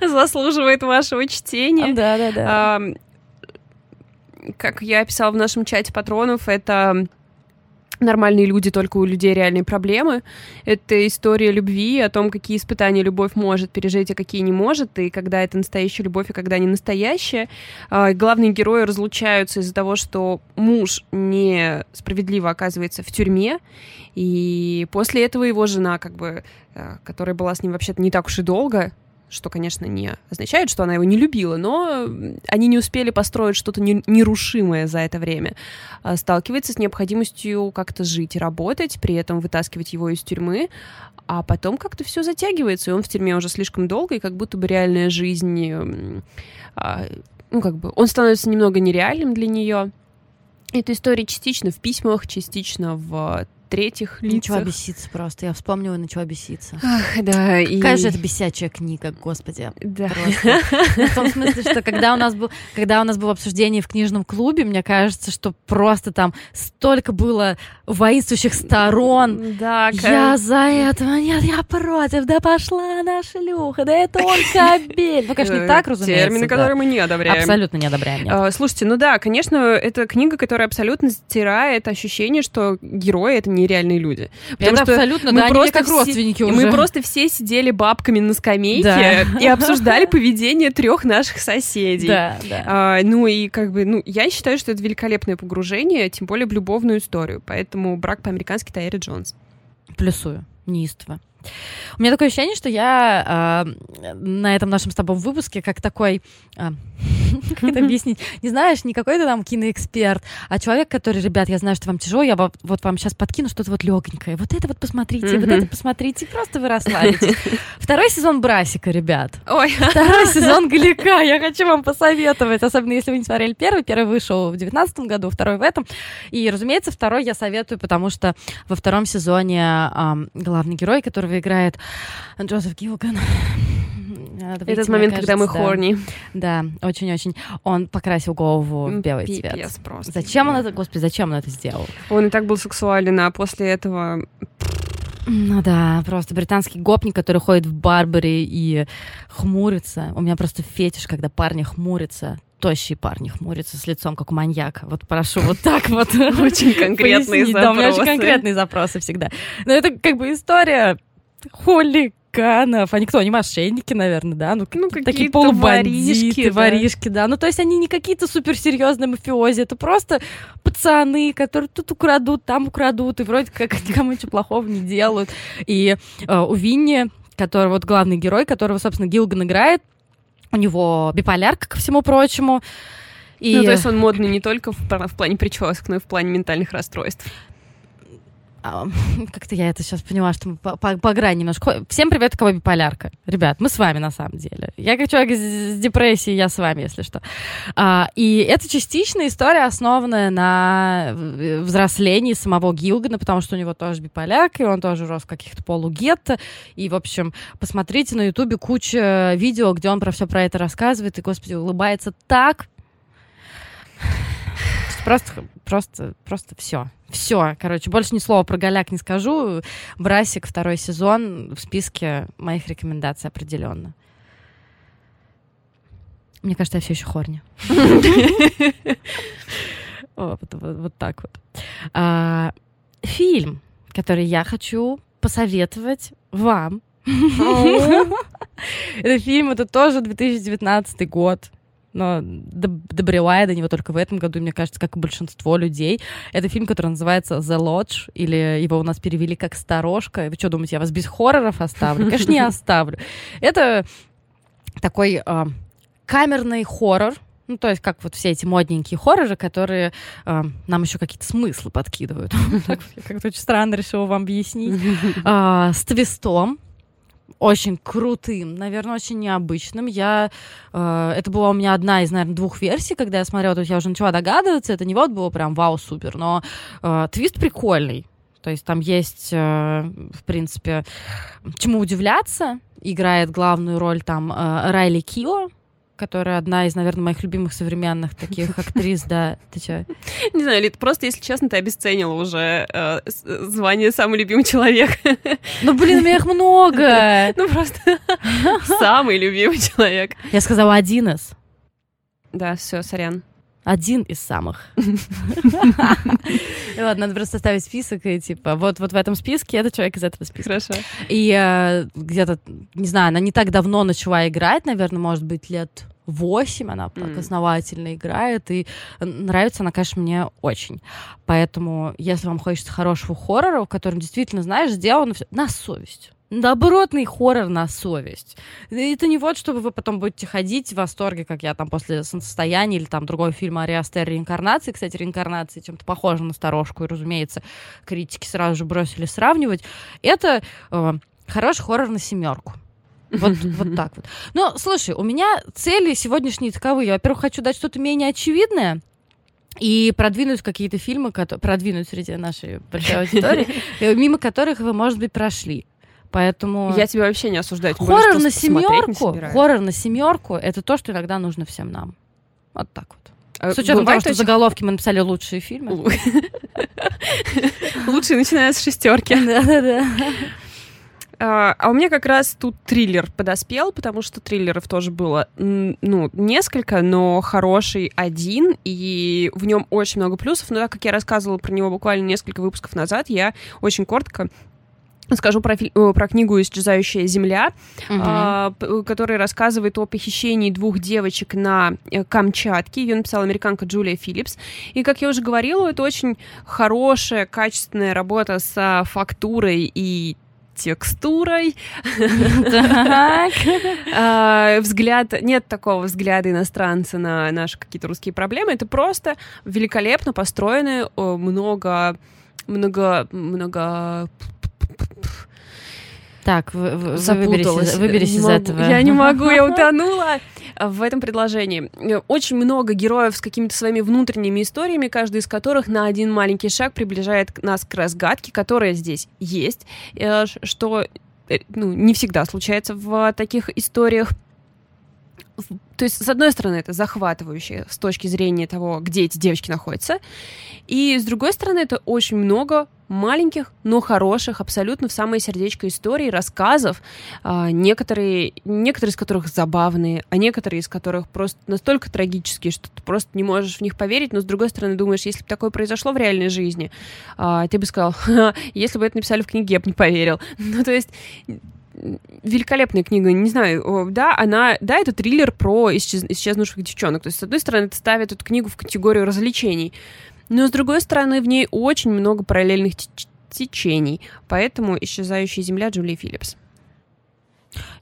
S1: заслуживает вашего чтения.
S2: Да, да, да.
S1: Как я описала в нашем чате патронов, это нормальные люди, только у людей реальные проблемы. Это история любви, о том, какие испытания любовь может пережить, а какие не может, и когда это настоящая любовь, и когда не настоящая. А, главные герои разлучаются из-за того, что муж несправедливо оказывается в тюрьме, и после этого его жена, как бы, а, которая была с ним вообще-то не так уж и долго, что, конечно, не означает, что она его не любила, но они не успели построить что-то нерушимое за это время. А, сталкивается с необходимостью как-то жить и работать, при этом вытаскивать его из тюрьмы, а потом как-то все затягивается, и он в тюрьме уже слишком долго, и как будто бы реальная жизнь, а, ну, как бы, он становится немного нереальным для нее. Эта история частично в письмах, частично в третьих лицах.
S2: Начала беситься просто. Я вспомнила, начала беситься.
S1: Ах, да.
S2: И... Какая же это бесячая книга, господи. Да. Ну, в том смысле, что когда у нас был, когда у нас было обсуждение в книжном клубе, мне кажется, что просто там столько было воинствующих сторон.
S1: Да,
S2: Я за этого, нет, я против, да пошла она шлюха, да это он *laughs* кабель. Ну, конечно, не так, разумеется.
S1: Термины, которые мы не одобряем.
S2: Абсолютно не одобряем.
S1: А, слушайте, ну да, конечно, это книга, которая абсолютно стирает ощущение, что герои — это не нереальные люди.
S2: Потому это что абсолютно, мы да, просто как все, родственники уже.
S1: Мы просто все сидели бабками на скамейке да. и обсуждали поведение трех наших соседей.
S2: Да, да.
S1: А, ну и как бы, ну, я считаю, что это великолепное погружение, тем более в любовную историю. Поэтому брак по-американски Тайри Джонс.
S2: плюсую, неистово. У меня такое ощущение, что я э, на этом нашем с тобой выпуске как такой... Э, *laughs* как это объяснить? Не знаешь, не какой-то там киноэксперт, а человек, который, ребят, я знаю, что вам тяжело, я вот, вам сейчас подкину что-то вот легенькое. Вот это вот посмотрите, вот это посмотрите, просто вы расслабитесь. *laughs* Второй сезон Брасика, ребят.
S1: Ой.
S2: Второй сезон Галика. *laughs* Я хочу вам посоветовать, особенно если вы не смотрели первый. Первый вышел в девятнадцатом году, второй в этом. И, разумеется, второй я советую, потому что во втором сезоне э, главный герой, которого играет Джозеф Гилган,
S1: надо Этот момент, кажется, когда мы хорни.
S2: Да, очень-очень. Он покрасил голову в белый Пипец цвет.
S1: просто.
S2: Зачем он это, господи, зачем он это сделал?
S1: Он и так был сексуален, а после этого...
S2: Ну да, просто британский гопник, который ходит в Барбаре и хмурится. У меня просто фетиш, когда парни хмурятся тощие парни хмурятся с лицом, как у маньяка. Вот прошу, вот так вот. *laughs*
S1: Очень конкретные запросы. Да, у меня очень
S2: конкретные запросы всегда. Но это как бы история хулиганов. Они кто? Они мошенники, наверное, да? Ну, ну такие полубандиты, воришки, да. воришки, да. Ну, то есть они не какие-то суперсерьезные мафиози, это просто пацаны, которые тут украдут, там украдут, и вроде как *laughs* никому ничего плохого не делают. И э, у Винни, который вот главный герой, которого, собственно, Гилган играет, у него биполярка, ко всему прочему.
S1: И... Ну, то есть он модный не только в, в плане причесок, но и в плане ментальных расстройств. *laughs*
S2: как-то я это сейчас поняла, что мы по, по, по грани немножко. Всем привет, у кого биполярка. Ребят, мы с вами на самом деле. Я как человек с, с депрессией, я с вами, если что. А, и это частично история, основанная на взрослении самого Гилгана, потому что у него тоже биполярка, и он тоже рос в каких-то полугетто. И, в общем, посмотрите на Ютубе куча видео, где он про все про это рассказывает, и, господи, улыбается так. Просто, просто, просто все. Все, короче, больше ни слова про голяк не скажу. Брасик, второй сезон в списке моих рекомендаций определенно. Мне кажется, я все еще хорни. *laughs* Вот, так вот. А, фильм, который я хочу посоветовать вам. *laughs* Это фильм, это тоже 2019 год но добрела я до него только в этом году, мне кажется, как и большинство людей. Это фильм, который называется The Lodge, или его у нас перевели как «Сторожка». Вы что думаете, я вас без хорроров оставлю? Конечно, не оставлю. Это такой э, камерный хоррор, ну, то есть, как вот все эти модненькие хорроры, которые э, нам еще какие-то смыслы подкидывают. *laughs* Как-то очень странно решила вам объяснить. *laughs* А, с твистом очень крутым, наверное, очень необычным. Я, э, это была у меня одна из, наверное, двух версий, когда я смотрела, тут я уже начала догадываться, это не вот было прям вау, супер, но э, твист прикольный. То есть там есть, э, в принципе, чему удивляться. Играет главную роль там э, Райли Кио, которая одна из, наверное, моих любимых современных *laughs* таких актрис, да. Ты что?
S1: Не знаю, Лид, просто, если честно, ты обесценила уже э, звание «Самый любимый человек».
S2: Ну, блин, у меня их много! *laughs*
S1: Ну, просто *laughs* «Самый любимый человек».
S2: Я сказала «один из».
S1: Да, все, сорян.
S2: Один из самых. *laughs* Ладно, надо просто составить список и типа вот вот в этом списке это человек из этого списка.
S1: Хорошо.
S2: И э, где-то, не знаю, она не так давно начала играть, наверное, может быть, лет восемь она так основательно играет, и нравится она, конечно, мне очень. Поэтому, если вам хочется хорошего хоррора, в котором действительно, знаешь, сделано все на совесть, добротный хоррор на совесть. Это не вот, чтобы вы потом будете ходить в восторге, как я там после «Солнцестояния» или там другого фильма «Ари Астер. Реинкарнации». Кстати, «Реинкарнации» чем-то похожа на «Сторожку», и, разумеется, критики сразу же бросили сравнивать. Это э, хороший хоррор на семерку. Вот, *laughs* вот так вот. Но, слушай, у меня цели сегодняшние таковые. Я, во-первых, хочу дать что-то менее очевидное, и продвинуть какие-то фильмы, продвинуть среди нашей большой аудитории, *laughs* э, мимо которых вы, может быть, прошли. Поэтому...
S1: Я тебя вообще не осуждаю.
S2: Хоррор на семерку, хоррор на семерку, это то, что иногда нужно всем нам. Вот так вот. А с учетом того, что в заголовке мы написали лучшие фильмы. *laughs*
S1: Лучшие начиная с шестерки. *laughs*
S2: Да-да-да.
S1: А, а у меня как раз тут триллер подоспел, потому что триллеров тоже было, ну, несколько, но хороший один, и в нем очень много плюсов. Но так как я рассказывала про него буквально несколько выпусков назад, я очень коротко Скажу про, про книгу «Исчезающая земля», угу. а, которая рассказывает о похищении двух девочек на э, Камчатке. Ее написала американка Джулия Филлипс. И, как я уже говорила, это очень хорошая, качественная работа с фактурой и текстурой. *laughs* А, взгляд, нет такого взгляда иностранца на наши какие-то русские проблемы. Это просто великолепно построенные, много, много, много
S2: так, вы, вы, выберись, выберись из этого.
S1: Я не могу, я *laughs* утонула в этом предложении. Очень много героев с какими-то своими внутренними историями, каждый из которых на один маленький шаг приближает нас к разгадке, которая здесь есть, э, что э, ну, не всегда случается в таких историях. То есть, с одной стороны, это захватывающе с точки зрения того, где эти девочки находятся, и с другой стороны, это очень много маленьких, но хороших, абсолютно в самое сердечко историй, рассказов, а, некоторые, некоторые из которых забавные, а некоторые из которых просто настолько трагические, что ты просто не можешь в них поверить, но с другой стороны думаешь, если бы такое произошло в реальной жизни, а, ты бы сказал, если бы это написали в книге, я бы не поверил. *laughs* Ну, то есть великолепная книга, не знаю, да, она, да, это триллер про исчез, исчезнувших девчонок. То есть, с одной стороны, это ставит эту книгу в категорию развлечений, но, с другой стороны, в ней очень много параллельных течений, поэтому «Исчезающая земля» Джулии Филлипс.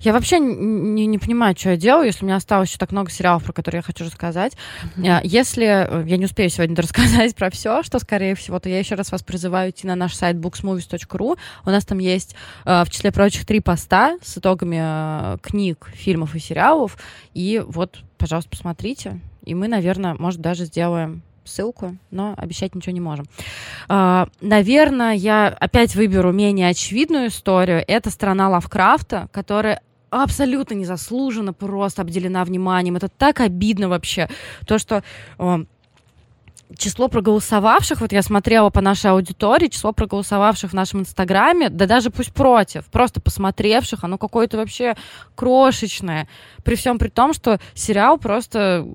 S2: Я вообще не, не понимаю, что я делаю, если у меня осталось еще так много сериалов, про которые я хочу рассказать. Mm-hmm. Если э, я не успею сегодня рассказать *laughs* про все, что, скорее всего, то я еще раз вас призываю идти на наш сайт booksmovies.ru. У нас там есть, э, в числе прочих, три поста с итогами книг, фильмов и сериалов. И вот, пожалуйста, посмотрите. И мы, наверное, может, даже сделаем ссылку, но обещать ничего не можем. Uh, наверное, я опять выберу менее очевидную историю. Это страна Лавкрафта, которая абсолютно незаслуженно просто обделена вниманием. Это так обидно вообще. То, что uh, число проголосовавших, вот я смотрела по нашей аудитории, число проголосовавших в нашем инстаграме, да даже пусть против, просто посмотревших, оно какое-то вообще крошечное. При всем при том, что сериал просто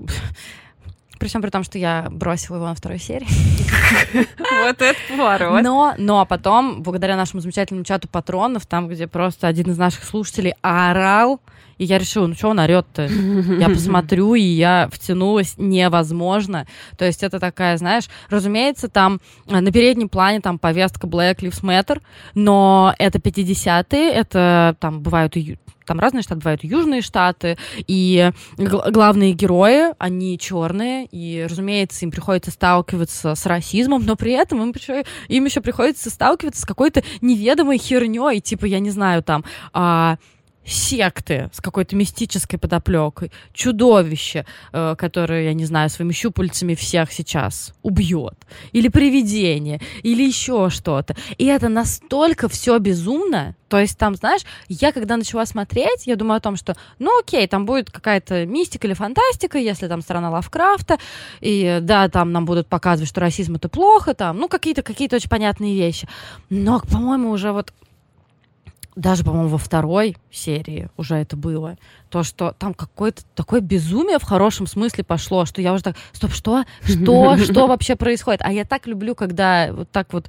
S2: при всем при том, что я бросила его на второй серии. *laughs*
S1: Вот это поворот.
S2: Но, но потом, благодаря нашему замечательному чату патронов, там, где просто один из наших слушателей орал, и я решила, ну что он орет-то? *laughs* Я посмотрю, и я втянулась невозможно. То есть это такая, знаешь, разумеется, там э, на переднем плане там повестка Black Lives Matter, но это 50-е, это там бывают и там разные штаты бывают, южные штаты, и главные герои, они черные, и, разумеется, им приходится сталкиваться с расизмом, но при этом им, им еще приходится сталкиваться с какой-то неведомой херней, типа, я не знаю, там, а, секты с какой-то мистической подоплекой, чудовище, э, которое, я не знаю, своими щупальцами всех сейчас убьет, или привидение, или еще что-то. И это настолько все безумно, то есть там, знаешь, я когда начала смотреть, я думаю о том, что, ну окей, там будет какая-то мистика или фантастика, если там страна Лавкрафта, и да, там нам будут показывать, что расизм это плохо, там, ну какие-то какие-то очень понятные вещи. Но, по-моему, уже вот даже, по-моему, во второй серии уже это было, то, что там какое-то такое безумие в хорошем смысле пошло, что я уже так, стоп, что? Что? *laughs* Что вообще происходит? А я так люблю, когда вот так вот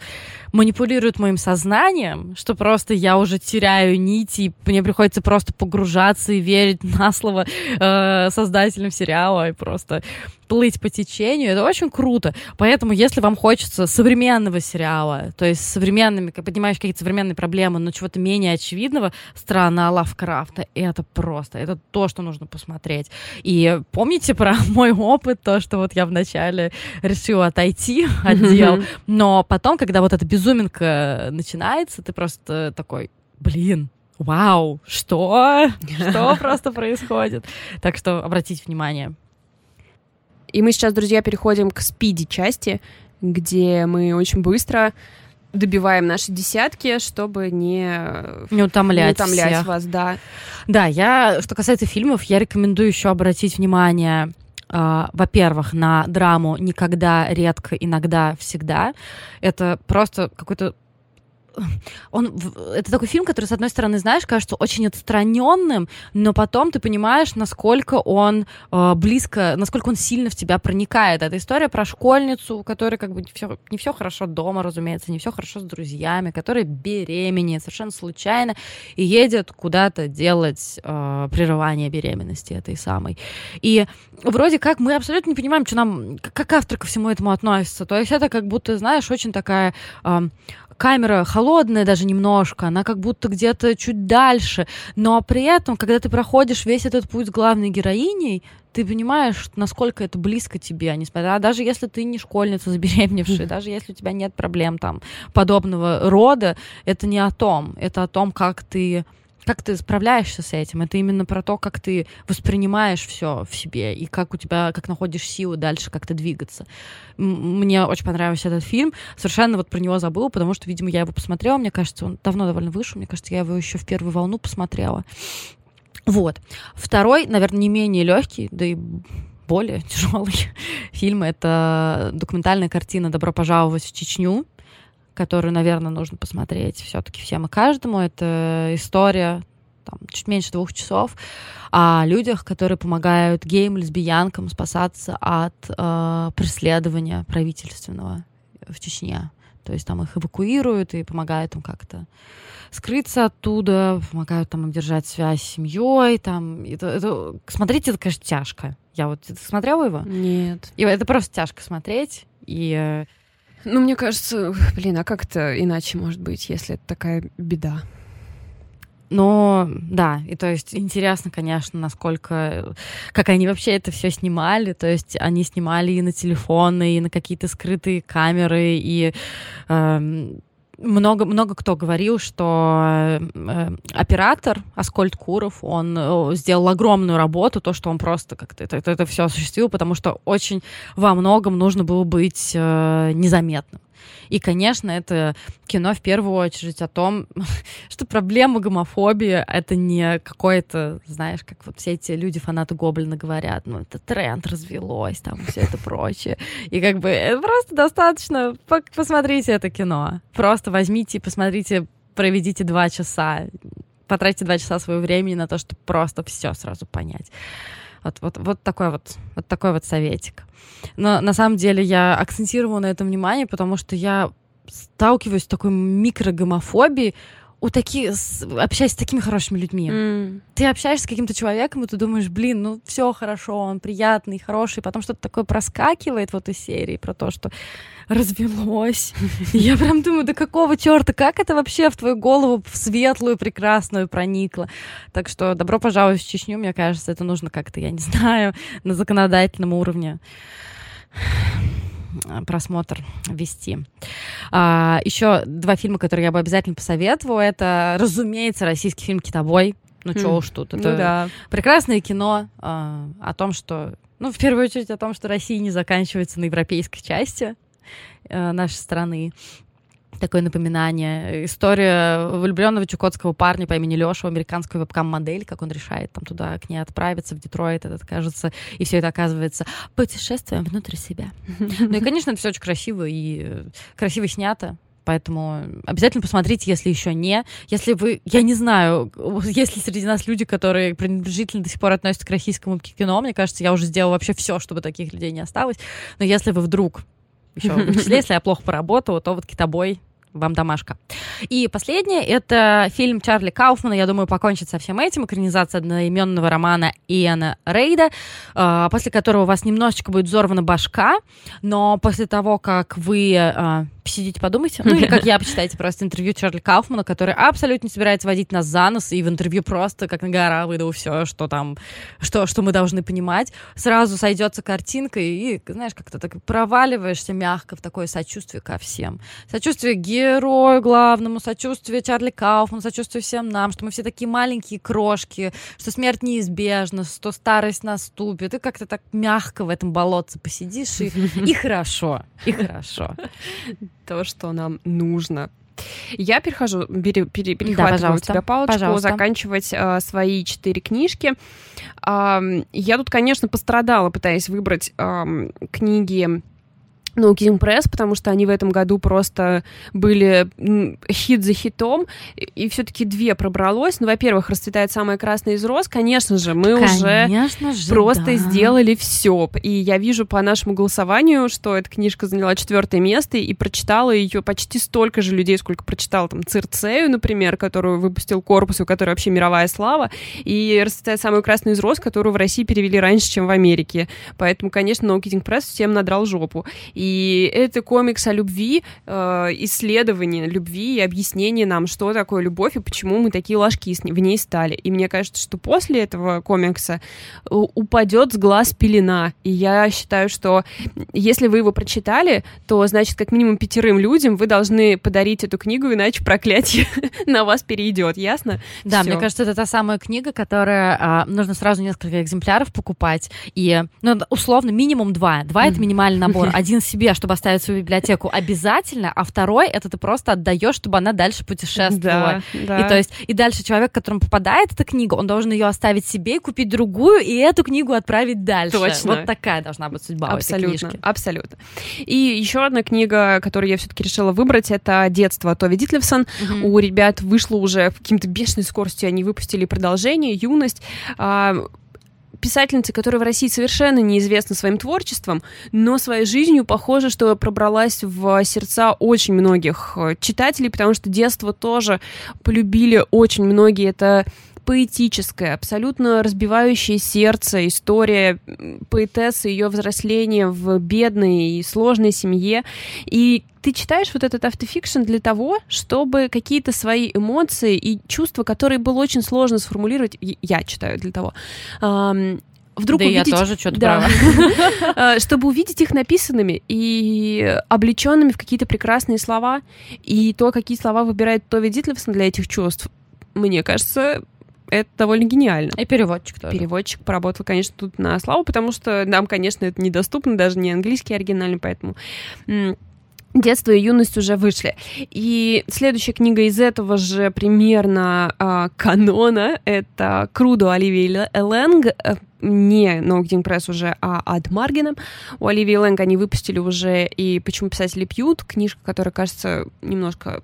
S2: манипулируют моим сознанием, что просто я уже теряю нити, и мне приходится просто погружаться и верить на слово э, создателям сериала и просто плыть по течению, это очень круто. Поэтому, если вам хочется современного сериала, то есть современными, поднимаешь какие-то современные проблемы, но чего-то менее очевидного, страна Лавкрафта, это просто, это то, что нужно посмотреть. И помните про *laughs* мой опыт, то, что вот я вначале решила отойти от дел, но потом, когда вот эта безуминка начинается, ты просто такой, блин, вау, что? Что *laughs* просто происходит? Так что обратите внимание.
S1: И мы сейчас, друзья, переходим к спиди-части, где мы очень быстро добиваем наши десятки, чтобы не,
S2: не утомлять,
S1: не утомлять
S2: всех.
S1: вас, да.
S2: Да, я, что касается фильмов, я рекомендую еще обратить внимание Uh, во-первых, на драму «Никогда», «Редко», «Иногда», «Всегда». Это просто какой-то *laughs* он, это такой фильм, который, с одной стороны, знаешь, кажется очень отстраненным, но потом ты понимаешь, насколько он э, близко, насколько он сильно в тебя проникает. Это история про школьницу, у которой как бы не все, не все хорошо дома, разумеется, не все хорошо с друзьями, которая беременеет совершенно случайно и едет куда-то делать э, прерывание беременности этой самой. И вроде как мы абсолютно не понимаем, что нам, как автор ко всему этому относится. То есть это как будто, знаешь, очень такая э, камера холодная даже немножко, она как будто где-то чуть дальше, но при этом, когда ты проходишь весь этот путь с главной героиней, ты понимаешь, насколько это близко тебе, несмотря даже если ты не школьница *laughs* забеременевшая, даже если у тебя нет проблем там подобного рода, это не о том, это о том, как ты как ты справляешься с этим? Это именно про то, как ты воспринимаешь все в себе и как у тебя, как находишь силы дальше как-то двигаться. Мне очень понравился этот фильм. Совершенно вот про него забыла, потому что, видимо, я его посмотрела. Мне кажется, он давно довольно вышел. Мне кажется, я его еще в первую волну посмотрела. Вот. Второй, наверное, не менее легкий, да и более *laughs* тяжелый фильм. Это документальная картина «Добро пожаловать в Чечню» которую, наверное, нужно посмотреть все-таки всем и каждому. Это история там, чуть меньше двух часов о людях, которые помогают геям, лесбиянкам спасаться от э, преследования правительственного в Чечне. То есть там их эвакуируют и помогают им как-то скрыться оттуда, помогают там им держать связь с семьей. Там, это, это, смотрите, это, конечно, тяжко. Я вот смотрела его?
S1: Нет.
S2: И это просто тяжко смотреть. И э,
S1: ну, мне кажется, блин, а как это иначе может быть, если это такая беда?
S2: Но да, и то есть интересно, конечно, насколько, как они вообще это все снимали. То есть они снимали и на телефоны, и на какие-то скрытые камеры, и э, много, много кто говорил, что э, оператор Аскольд Куров, он э, сделал огромную работу, то, что он просто как-то это, это, это все осуществил, потому что очень во многом нужно было быть э, незаметным. И, конечно, это кино в первую очередь о том, *laughs* что проблема гомофобии — это не какое-то, знаешь, как вот все эти люди, фанаты Гоблина говорят, ну, это тренд развелось, там, все это прочее. И как бы это просто достаточно, посмотрите это кино. Просто возьмите и посмотрите, проведите два часа, потратьте два часа своего времени на то, чтобы просто все сразу понять. Вот, вот, вот такой вот, вот такой вот советик. Но на самом деле я акцентировала на этом внимание, потому что я сталкиваюсь с такой микрогомофобией, у таких, общаясь с такими хорошими людьми. Mm. Ты общаешься с каким-то человеком, и ты думаешь, блин, ну все хорошо, он приятный, хороший, потом что-то такое проскакивает в этой серии про то, что развелось. Я прям думаю, да какого черта, как это вообще в твою голову в светлую, прекрасную проникло? Так что добро пожаловать в Чечню, мне кажется, это нужно как-то, я не знаю, на законодательном уровне просмотр вести. А, еще два фильма, которые я бы обязательно посоветовала, это, разумеется, российский фильм «Китобой». Ну, mm. уж тут. Это
S1: ну, да.
S2: прекрасное кино а, о том, что... Ну, в первую очередь о том, что Россия не заканчивается на европейской части а, нашей страны такое напоминание. История влюбленного чукотского парня по имени Леша, американскую вебкам-модель, как он решает там туда к ней отправиться, в Детройт, это кажется, и все это оказывается путешествием внутрь себя. Ну и, конечно, это все очень красиво и э, красиво снято. Поэтому обязательно посмотрите, если еще не. Если вы, я не знаю, если среди нас люди, которые пренебрежительно до сих пор относятся к российскому кино, мне кажется, я уже сделала вообще все, чтобы таких людей не осталось. Но если вы вдруг еще в числе, если я плохо поработала, то вот китобой вам домашка. И последнее — это фильм Чарли Кауфмана, я думаю, покончит со всем этим, экранизация одноименного романа Иэна Рейда, а, после которого у вас немножечко будет взорвана башка, но после того, как вы а, посидите, подумайте. Ну или как я, почитайте просто интервью Чарли Кауфмана, который абсолютно не собирается водить нас за нос, и в интервью просто как на гора выдал все, что там, что, что мы должны понимать. Сразу сойдется картинка, и, знаешь, как-то так проваливаешься мягко в такое сочувствие ко всем. Сочувствие герою главному, сочувствие Чарли Кауфману, сочувствие всем нам, что мы все такие маленькие крошки, что смерть неизбежна, что старость наступит, и как-то так мягко в этом болотце посидишь, и, и хорошо, и хорошо *laughs*
S1: то, что нам нужно. Я перехожу, пере, пере, перехватываю да, у тебя палочку, пожалуйста. заканчивать э, свои четыре книжки. Э, я тут, конечно, пострадала, пытаясь выбрать э, книги No Kidding Press, потому что они в этом году просто были хит за хитом, и все-таки две пробралось. Ну, во-первых, расцветает самая красная из роз. Конечно же, мы
S2: Конечно
S1: уже
S2: же,
S1: просто
S2: да.
S1: сделали все. И я вижу по нашему голосованию, что эта книжка заняла четвертое место, и прочитала ее почти столько же людей, сколько прочитал там Цирцею, например, которую выпустил корпус, у которой вообще мировая слава, и расцветает самую красную из роз, которую в России перевели раньше, чем в Америке. Поэтому, конечно, No Kidding Press всем надрал жопу. И и это комикс о любви, э, исследование любви и объяснение нам, что такое любовь и почему мы такие ложки в ней стали. И мне кажется, что после этого комикса э, упадет с глаз пелена. И я считаю, что если вы его прочитали, то, значит, как минимум пятерым людям вы должны подарить эту книгу, иначе проклятие *laughs* на вас перейдет, ясно?
S2: Да,
S1: Всё.
S2: мне кажется, это та самая книга, которая а, нужно сразу несколько экземпляров покупать. И, ну, условно, минимум два. Два — это минимальный набор. *laughs* Один себе себе, чтобы оставить свою библиотеку, обязательно, а второй это ты просто отдаешь, чтобы она дальше путешествовала.
S1: Да, да.
S2: И то есть и дальше человек, которому попадает эта книга, он должен ее оставить себе и купить другую, и эту книгу отправить дальше.
S1: Точно.
S2: Вот такая должна быть судьба
S1: абсолютно,
S2: у этой книжки.
S1: Абсолютно. И еще одна книга, которую я все-таки решила выбрать, это «Детство» Тови Дитлевсон. Угу. У ребят вышло уже каким-то бешеной скоростью, они выпустили продолжение «Юность». А, писательницы, которая в России совершенно неизвестна своим творчеством, но своей жизнью, похоже, что пробралась в сердца очень многих э, читателей, потому что детство тоже полюбили очень многие. Это поэтическая, абсолютно разбивающая сердце история поэтессы, ее взросления в бедной и сложной семье. И ты читаешь вот этот автофикшн для того, чтобы какие-то свои эмоции и чувства, которые было очень сложно сформулировать, я читаю для того, вдруг
S2: да
S1: увидеть...
S2: я тоже что-то
S1: да. права. *laughs* чтобы увидеть их написанными и облеченными в какие-то прекрасные слова, и то, какие слова выбирает Тови Дитлевсон для этих чувств, мне кажется, это довольно гениально.
S2: И переводчик тоже.
S1: Переводчик поработал, конечно, тут на славу, потому что нам, конечно, это недоступно, даже не английский оригинальный, поэтому детство и юность уже вышли. И следующая книга из этого же примерно э, канона — это «Крудо» Оливии Элэнг, э, не Ноутинг Пресс уже, а Ад Маргином. У Оливии Лэнг они выпустили уже и «Почему писатели пьют», книжка, которая, кажется, немножко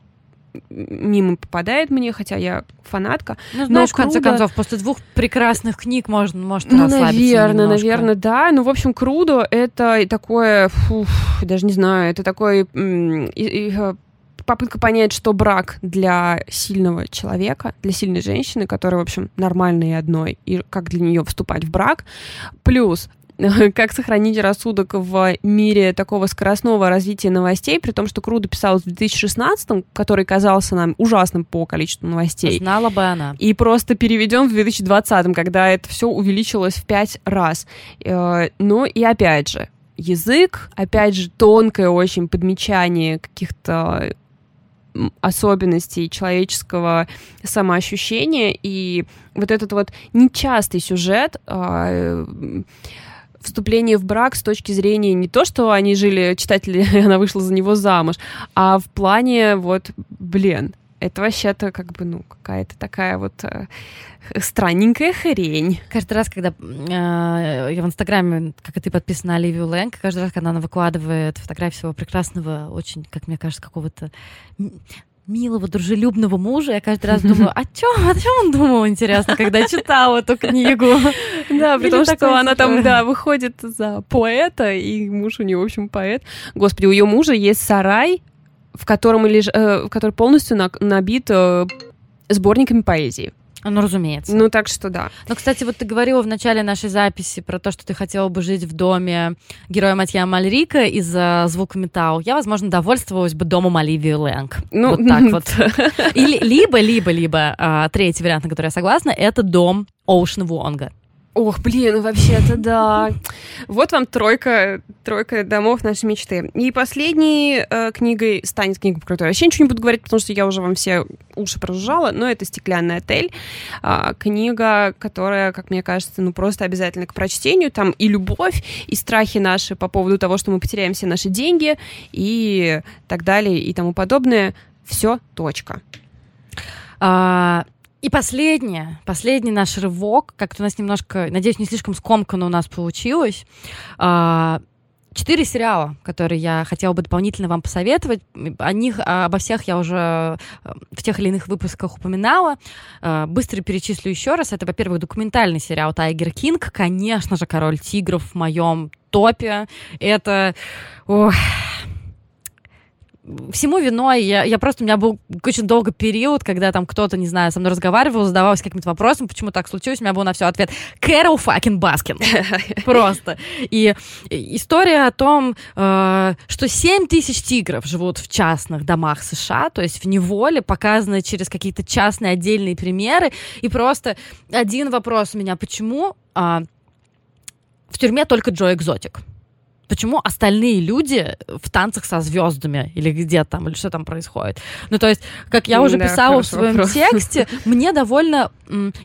S1: мимо попадает мне, хотя я фанатка.
S2: Ну, знаешь, в конце концов, после двух прекрасных книг можно, может
S1: ну,
S2: расслабиться
S1: наверное,
S2: немножко.
S1: наверное, да. Ну, в общем, Крудо — это такое, фу, даже не знаю, это такой э, попытка понять, что брак для сильного человека, для сильной женщины, которая, в общем, нормальная и одной, и как для нее вступать в брак, плюс *laughs* как сохранить рассудок в мире такого скоростного развития новостей, при том, что Крудо писалось в 2016 который казался нам ужасным по количеству новостей.
S2: Знала бы она.
S1: И просто переведен в 2020 когда это все увеличилось в пять раз. Э, ну и опять же, язык, опять же, тонкое очень подмечание каких-то особенностей человеческого самоощущения и вот этот вот нечастый сюжет а, вступление в брак с точки зрения не то, что они жили, читатели, *laughs* она вышла за него замуж, а в плане вот, блин, это вообще-то как бы, ну, какая-то такая вот э, странненькая хрень.
S2: Каждый раз, когда э, я в Инстаграме, как и ты, подписана на Оливию Лэнг, каждый раз, когда она выкладывает фотографию своего прекрасного, очень, как мне кажется, какого-то милого, дружелюбного мужа. Я каждый раз думаю, о чем, о чем он думал, интересно, когда читал эту книгу. *laughs*
S1: Да, потому что она там, да, выходит за поэта, и муж у нее, в общем, поэт. Господи, у ее мужа есть сарай, в котором, леж... Э, который полностью набит э, сборниками поэзии.
S2: Ну, разумеется.
S1: Ну, так что да.
S2: Ну, кстати, вот ты говорила в начале нашей записи про то, что ты хотела бы жить в доме героя Матья Мальрика из-за звука металл. Я, возможно, довольствовалась бы домом Оливии Лэнг. Ну, вот так *laughs* вот. Или, либо, либо, либо, а, третий вариант, на который я согласна, это дом Оушен Вонга.
S1: Ох, блин, вообще-то да. Вот вам тройка, тройка домов нашей мечты. И последней э, книгой станет книга, про которую я вообще ничего не буду говорить, потому что я уже вам все уши прожужжала, но это «Стеклянный отель». Э, книга, которая, как мне кажется, ну просто обязательно к прочтению. Там и любовь, и страхи наши по поводу того, что мы потеряем все наши деньги, и так далее, и тому подобное. Все, точка.
S2: А, и последнее, последний наш рывок, как-то у нас немножко, надеюсь, не слишком скомканно у нас получилось. А, четыре сериала, которые я хотела бы дополнительно вам посоветовать. О них, обо всех я уже э, в тех или иных выпусках упоминала. Э, быстро перечислю еще раз. Это, во-первых, документальный сериал «Тайгер Кинг». Конечно же, «Король тигров» в моем топе. Это... Ох, всему виной, я, я просто, у меня был очень долгий период, когда там кто-то, не знаю, со мной разговаривал, задавался каким-то вопросом, почему так случилось, у меня был на все ответ Кэрол fucking Баскин. *laughs* Просто. И история о том, э, что 7 тысяч тигров живут в частных домах США, то есть в неволе, показаны через какие-то частные отдельные примеры, и просто один вопрос у меня, почему а, в тюрьме только Джо Экзотик? Почему остальные люди в танцах со звездами или где там, или что там происходит. Ну, то есть, как я уже да, писала в своем вопрос. тексте, мне довольно...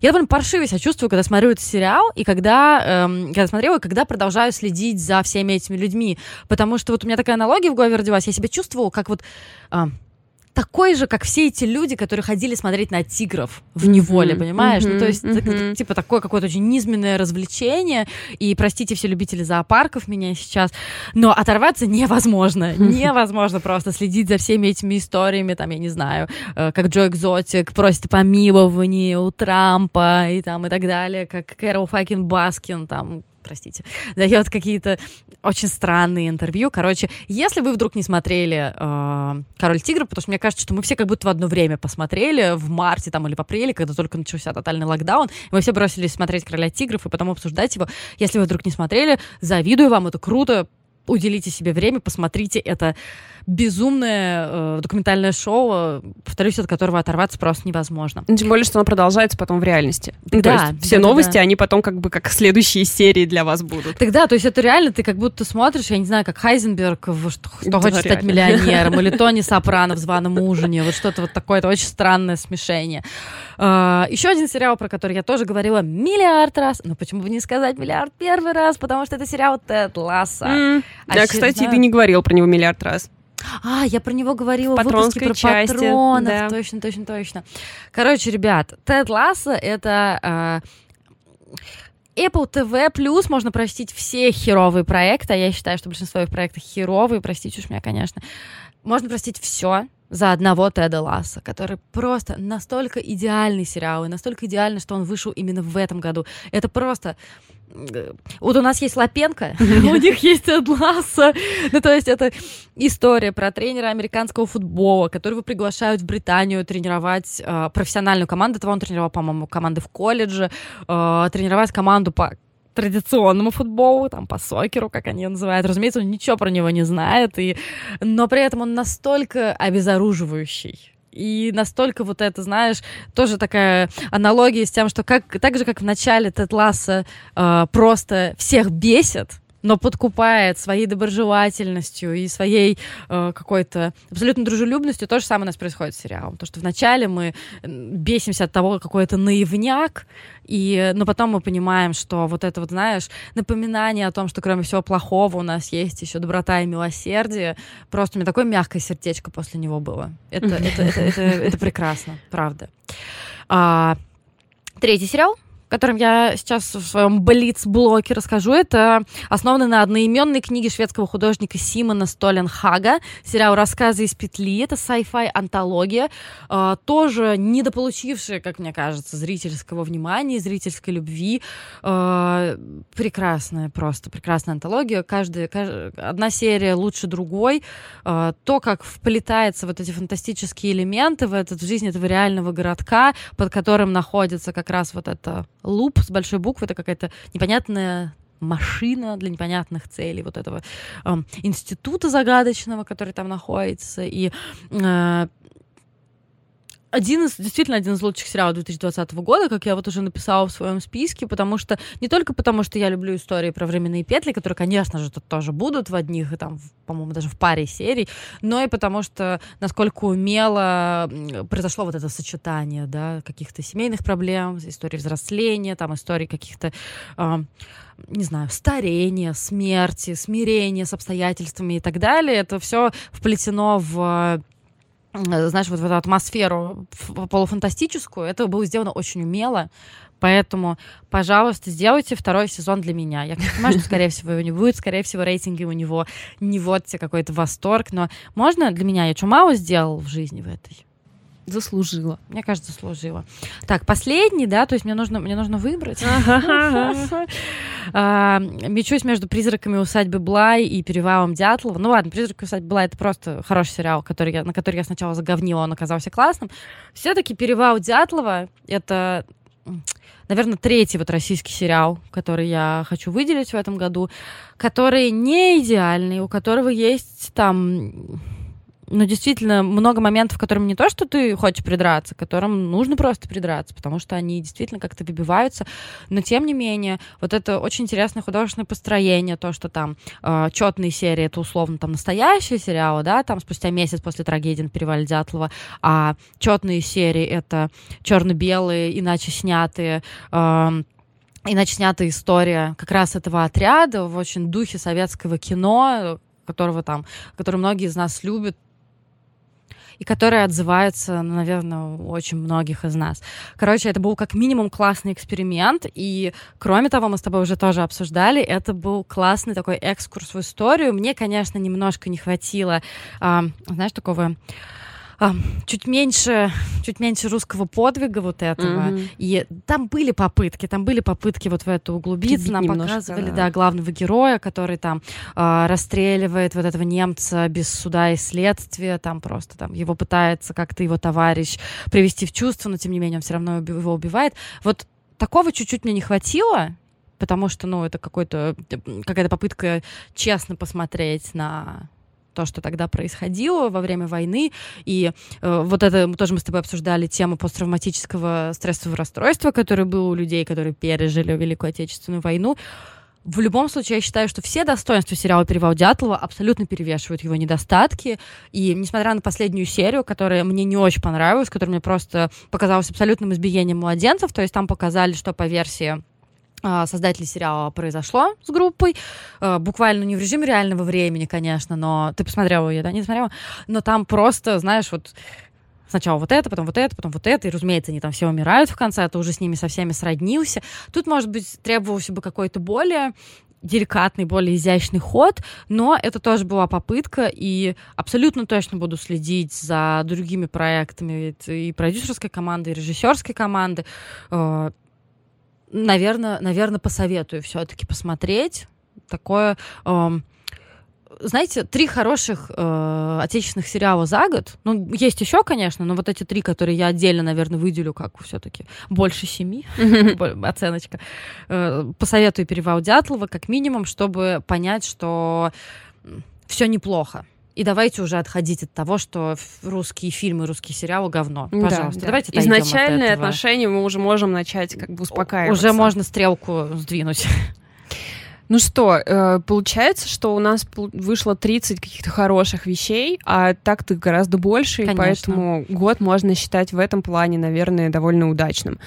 S2: Я довольно паршиво себя чувствую, когда смотрю этот сериал, и когда, эм, когда смотрела, и когда продолжаю следить за всеми этими людьми. Потому что вот у меня такая аналогия в голове родилась. Я себя чувствовала, как вот... Э, такой же, как все эти люди, которые ходили смотреть на тигров в неволе, mm-hmm. понимаешь? Mm-hmm. Ну, то есть, mm-hmm. типа, такое какое-то очень низменное развлечение. И простите все любители зоопарков меня сейчас, но оторваться невозможно. *laughs* Невозможно просто следить за всеми этими историями, там, я не знаю, э, как Джо Экзотик просит помилования у Трампа и там и так далее, как Кэрол fuckin' Баскин, там, простите, *laughs* дает какие-то очень странные интервью. Короче, если вы вдруг не смотрели э, «Король тигра», потому что мне кажется, что мы все как будто в одно время посмотрели, в марте там или в апреле, когда только начался тотальный локдаун, мы все бросились смотреть «Короля тигров» и потом обсуждать его. Если вы вдруг не смотрели, завидую вам, это круто, уделите себе время, посмотрите это безумное э, документальное шоу, повторюсь, от которого оторваться просто невозможно.
S1: Тем более, что оно продолжается потом в реальности. Да, то есть все да, новости, да. они потом как бы как следующие серии для вас будут.
S2: Тогда, то есть это реально, ты как будто смотришь, я не знаю, как Хайзенберг, в, что, кто да, хочет реально. стать миллионером, или *laughs* Тони Сопрано в «Званом ужине», вот что-то вот такое, это очень странное смешение. Uh, еще один сериал, про который я тоже говорила миллиард раз. Но почему бы не сказать миллиард первый раз? Потому что это сериал Тед Ласса. Mm.
S1: Да, кстати, ты не говорил про него миллиард раз.
S2: А, я про него говорила в, выпуске про части, патронов. Да. Точно, точно, точно. Короче, ребят, Тед Ласса — это... Э, Apple TV Plus можно простить все херовые проекты. Я считаю, что большинство их проектов херовые, простите уж меня, конечно. Можно простить все за одного Теда Ласса, который просто настолько идеальный сериал, и настолько идеальный, что он вышел именно в этом году. Это просто вот у нас есть Лапенко, *laughs* у них есть Эдласа. Ну, то есть это история про тренера американского футбола, которого приглашают в Британию тренировать э, профессиональную команду. Этого он тренировал, по-моему, команды в колледже, э, тренировать команду по традиционному футболу, там, по сокеру, как они называют. Разумеется, он ничего про него не знает, и... но при этом он настолько обезоруживающий и настолько вот это, знаешь, тоже такая аналогия с тем, что как, так же, как в начале Тед Ласса э, просто всех бесит, но подкупает своей доброжелательностью и своей э, какой-то абсолютно дружелюбностью. То же самое у нас происходит с сериалом. То, что вначале мы бесимся от того, какой это наивняк, и, но потом мы понимаем, что вот это вот, знаешь, напоминание о том, что кроме всего плохого у нас есть еще доброта и милосердие. Просто у меня такое мягкое сердечко после него было. Это, это, это, это, это прекрасно, правда. А, третий сериал — которым я сейчас в своем Блиц-блоке расскажу, это основано на одноименной книге шведского художника Симона Столенхага, сериал «Рассказы из петли». Это sci-fi антология, э, тоже недополучившая, как мне кажется, зрительского внимания, зрительской любви. Э, прекрасная просто, прекрасная антология. Каждая, каждая, одна серия лучше другой. Э, то, как вплетается вот эти фантастические элементы в, этот, в жизнь этого реального городка, под которым находится как раз вот это луп с большой буквы, это какая-то непонятная машина для непонятных целей вот этого э, института загадочного, который там находится, и э, один из, действительно один из лучших сериалов 2020 года, как я вот уже написала в своем списке, потому что не только потому, что я люблю истории про временные петли, которые, конечно же, тут тоже будут в одних, и там, по-моему, даже в паре серий, но и потому что насколько умело произошло вот это сочетание, да, каких-то семейных проблем, истории взросления, там, истории каких-то э, не знаю, старения, смерти, смирения с обстоятельствами и так далее. Это все вплетено в знаешь, вот в эту атмосферу полуфантастическую. Это было сделано очень умело. Поэтому, пожалуйста, сделайте второй сезон для меня. Я понимаю, что, *laughs* скорее всего, его не будет, скорее всего, рейтинги у него не вот какой-то восторг, но можно для меня? Я что, мало сделал в жизни в этой?
S1: Заслужила.
S2: Мне кажется, заслужила. Так, последний, да, то есть мне нужно, мне нужно выбрать. *laughs* А, мечусь между «Призраками усадьбы Блай» и «Перевалом Дятлова». Ну ладно, «Призраки усадьбы Блай» — это просто хороший сериал, который я, на который я сначала заговнила, он оказался классным. Все-таки «Перевал Дятлова» — это наверное, третий вот российский сериал, который я хочу выделить в этом году, который не идеальный, у которого есть там ну, действительно, много моментов, которым не то, что ты хочешь придраться, которым нужно просто придраться, потому что они действительно как-то выбиваются. Но, тем не менее, вот это очень интересное художественное построение, то, что там э, четные серии, это условно там настоящие сериалы, да, там спустя месяц после трагедии на перевале Дятлова, а четные серии — это черно-белые, иначе снятые, э, иначе снятая история как раз этого отряда в очень духе советского кино, которого там, который многие из нас любят, и которые отзываются, ну, наверное, у очень многих из нас. Короче, это был как минимум классный эксперимент, и кроме того, мы с тобой уже тоже обсуждали, это был классный такой экскурс в историю. Мне, конечно, немножко не хватило, а, знаешь, такого а, чуть меньше, чуть меньше русского подвига вот этого. Mm-hmm. И там были попытки, там были попытки вот в это углубиться. Нам показывали, да. да, главного героя, который там а, расстреливает вот этого немца без суда и следствия, там просто там его пытается как-то его товарищ привести в чувство, но тем не менее он все равно его убивает. Вот такого чуть-чуть мне не хватило, потому что, ну, это какой-то, какая-то попытка честно посмотреть на то, что тогда происходило во время войны. И э, вот это тоже мы с тобой обсуждали тему посттравматического стрессового расстройства, которое было у людей, которые пережили Великую Отечественную войну. В любом случае, я считаю, что все достоинства сериала «Перевал Дятлова» абсолютно перевешивают его недостатки. И несмотря на последнюю серию, которая мне не очень понравилась, которая мне просто показалась абсолютным избиением младенцев, то есть там показали, что по версии а, создатели сериала произошло с группой, а, буквально не в режиме реального времени, конечно, но ты посмотрела ее, да, не смотрела, но там просто, знаешь, вот сначала вот это, потом вот это, потом вот это, и, разумеется, они там все умирают в конце, а ты уже с ними со всеми сроднился. Тут, может быть, требовался бы какой-то более деликатный, более изящный ход, но это тоже была попытка, и абсолютно точно буду следить за другими проектами и продюсерской команды, и режиссерской команды. Наверное, наверное, посоветую все-таки посмотреть такое. Эм, знаете, три хороших э, отечественных сериала за год. Ну, есть еще, конечно, но вот эти три, которые я отдельно, наверное, выделю, как все-таки больше семи *laughs* оценочка. Э, посоветую перевал Дятлова, как минимум, чтобы понять, что все неплохо. И давайте уже отходить от того, что русские фильмы, русские сериалы говно. Пожалуйста, да, давайте
S1: да. Изначальные отношения мы уже можем начать как бы успокаиваться.
S2: Уже можно стрелку сдвинуть.
S1: Ну что, э, получается, что у нас вышло 30 каких-то хороших вещей, а так-то гораздо больше, Конечно. и поэтому год можно считать в этом плане, наверное, довольно удачным.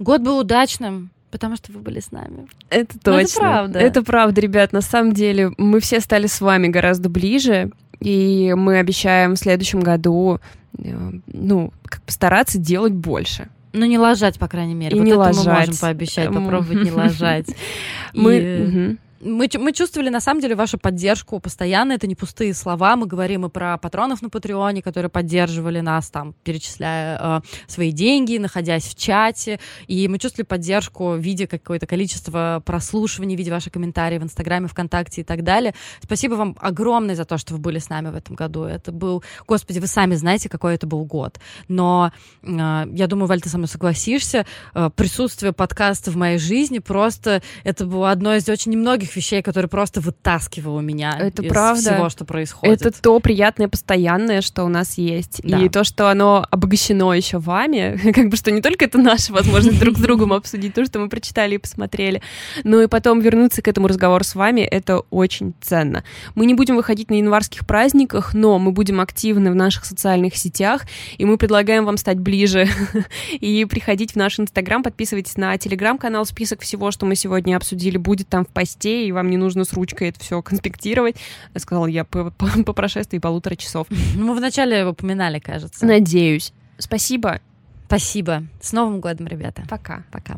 S2: Год был удачным. Потому что вы были с нами.
S1: Это точно. Но это правда. Это правда, ребят. На самом деле мы все стали с вами гораздо ближе, и мы обещаем в следующем году, э, ну, как постараться делать больше.
S2: Ну, не ложать, по крайней мере. И вот не это ложать. мы можем пообещать, попробовать не ложать. *laughs* Мы мы, мы чувствовали, на самом деле, вашу поддержку постоянно. Это не пустые слова. Мы говорим и про патронов на Патреоне, которые поддерживали нас, там, перечисляя э, свои деньги, находясь в чате. И мы чувствовали поддержку в виде какое-то количество прослушиваний, в виде ваших комментариев в Инстаграме, ВКонтакте и так далее. Спасибо вам огромное за то, что вы были с нами в этом году. Это был... Господи, вы сами знаете, какой это был год. Но э, я думаю, Валь, ты со мной согласишься, э, присутствие подкаста в моей жизни просто... Это было одно из очень немногих многих вещей, которые просто вытаскивало меня
S1: это
S2: из
S1: правда.
S2: всего, что происходит.
S1: Это то приятное, постоянное, что у нас есть. Да. И то, что оно обогащено еще вами, *laughs* как бы что не только это наша возможность друг с другом обсудить то, что мы прочитали и посмотрели, но и потом вернуться к этому разговору с вами, это очень ценно. Мы не будем выходить на январских праздниках, но мы будем активны в наших социальных сетях, и мы предлагаем вам стать ближе *laughs* и приходить в наш Инстаграм, подписывайтесь на Телеграм-канал, список всего, что мы сегодня обсудили, будет там в посте, быстрее, и вам не нужно с ручкой это все конспектировать. Сказал я по, по, *laughs* по прошествии полутора часов.
S2: Ну, мы вначале упоминали, кажется.
S1: Надеюсь. Спасибо.
S2: Спасибо. С Новым годом, ребята.
S1: Пока.
S2: Пока.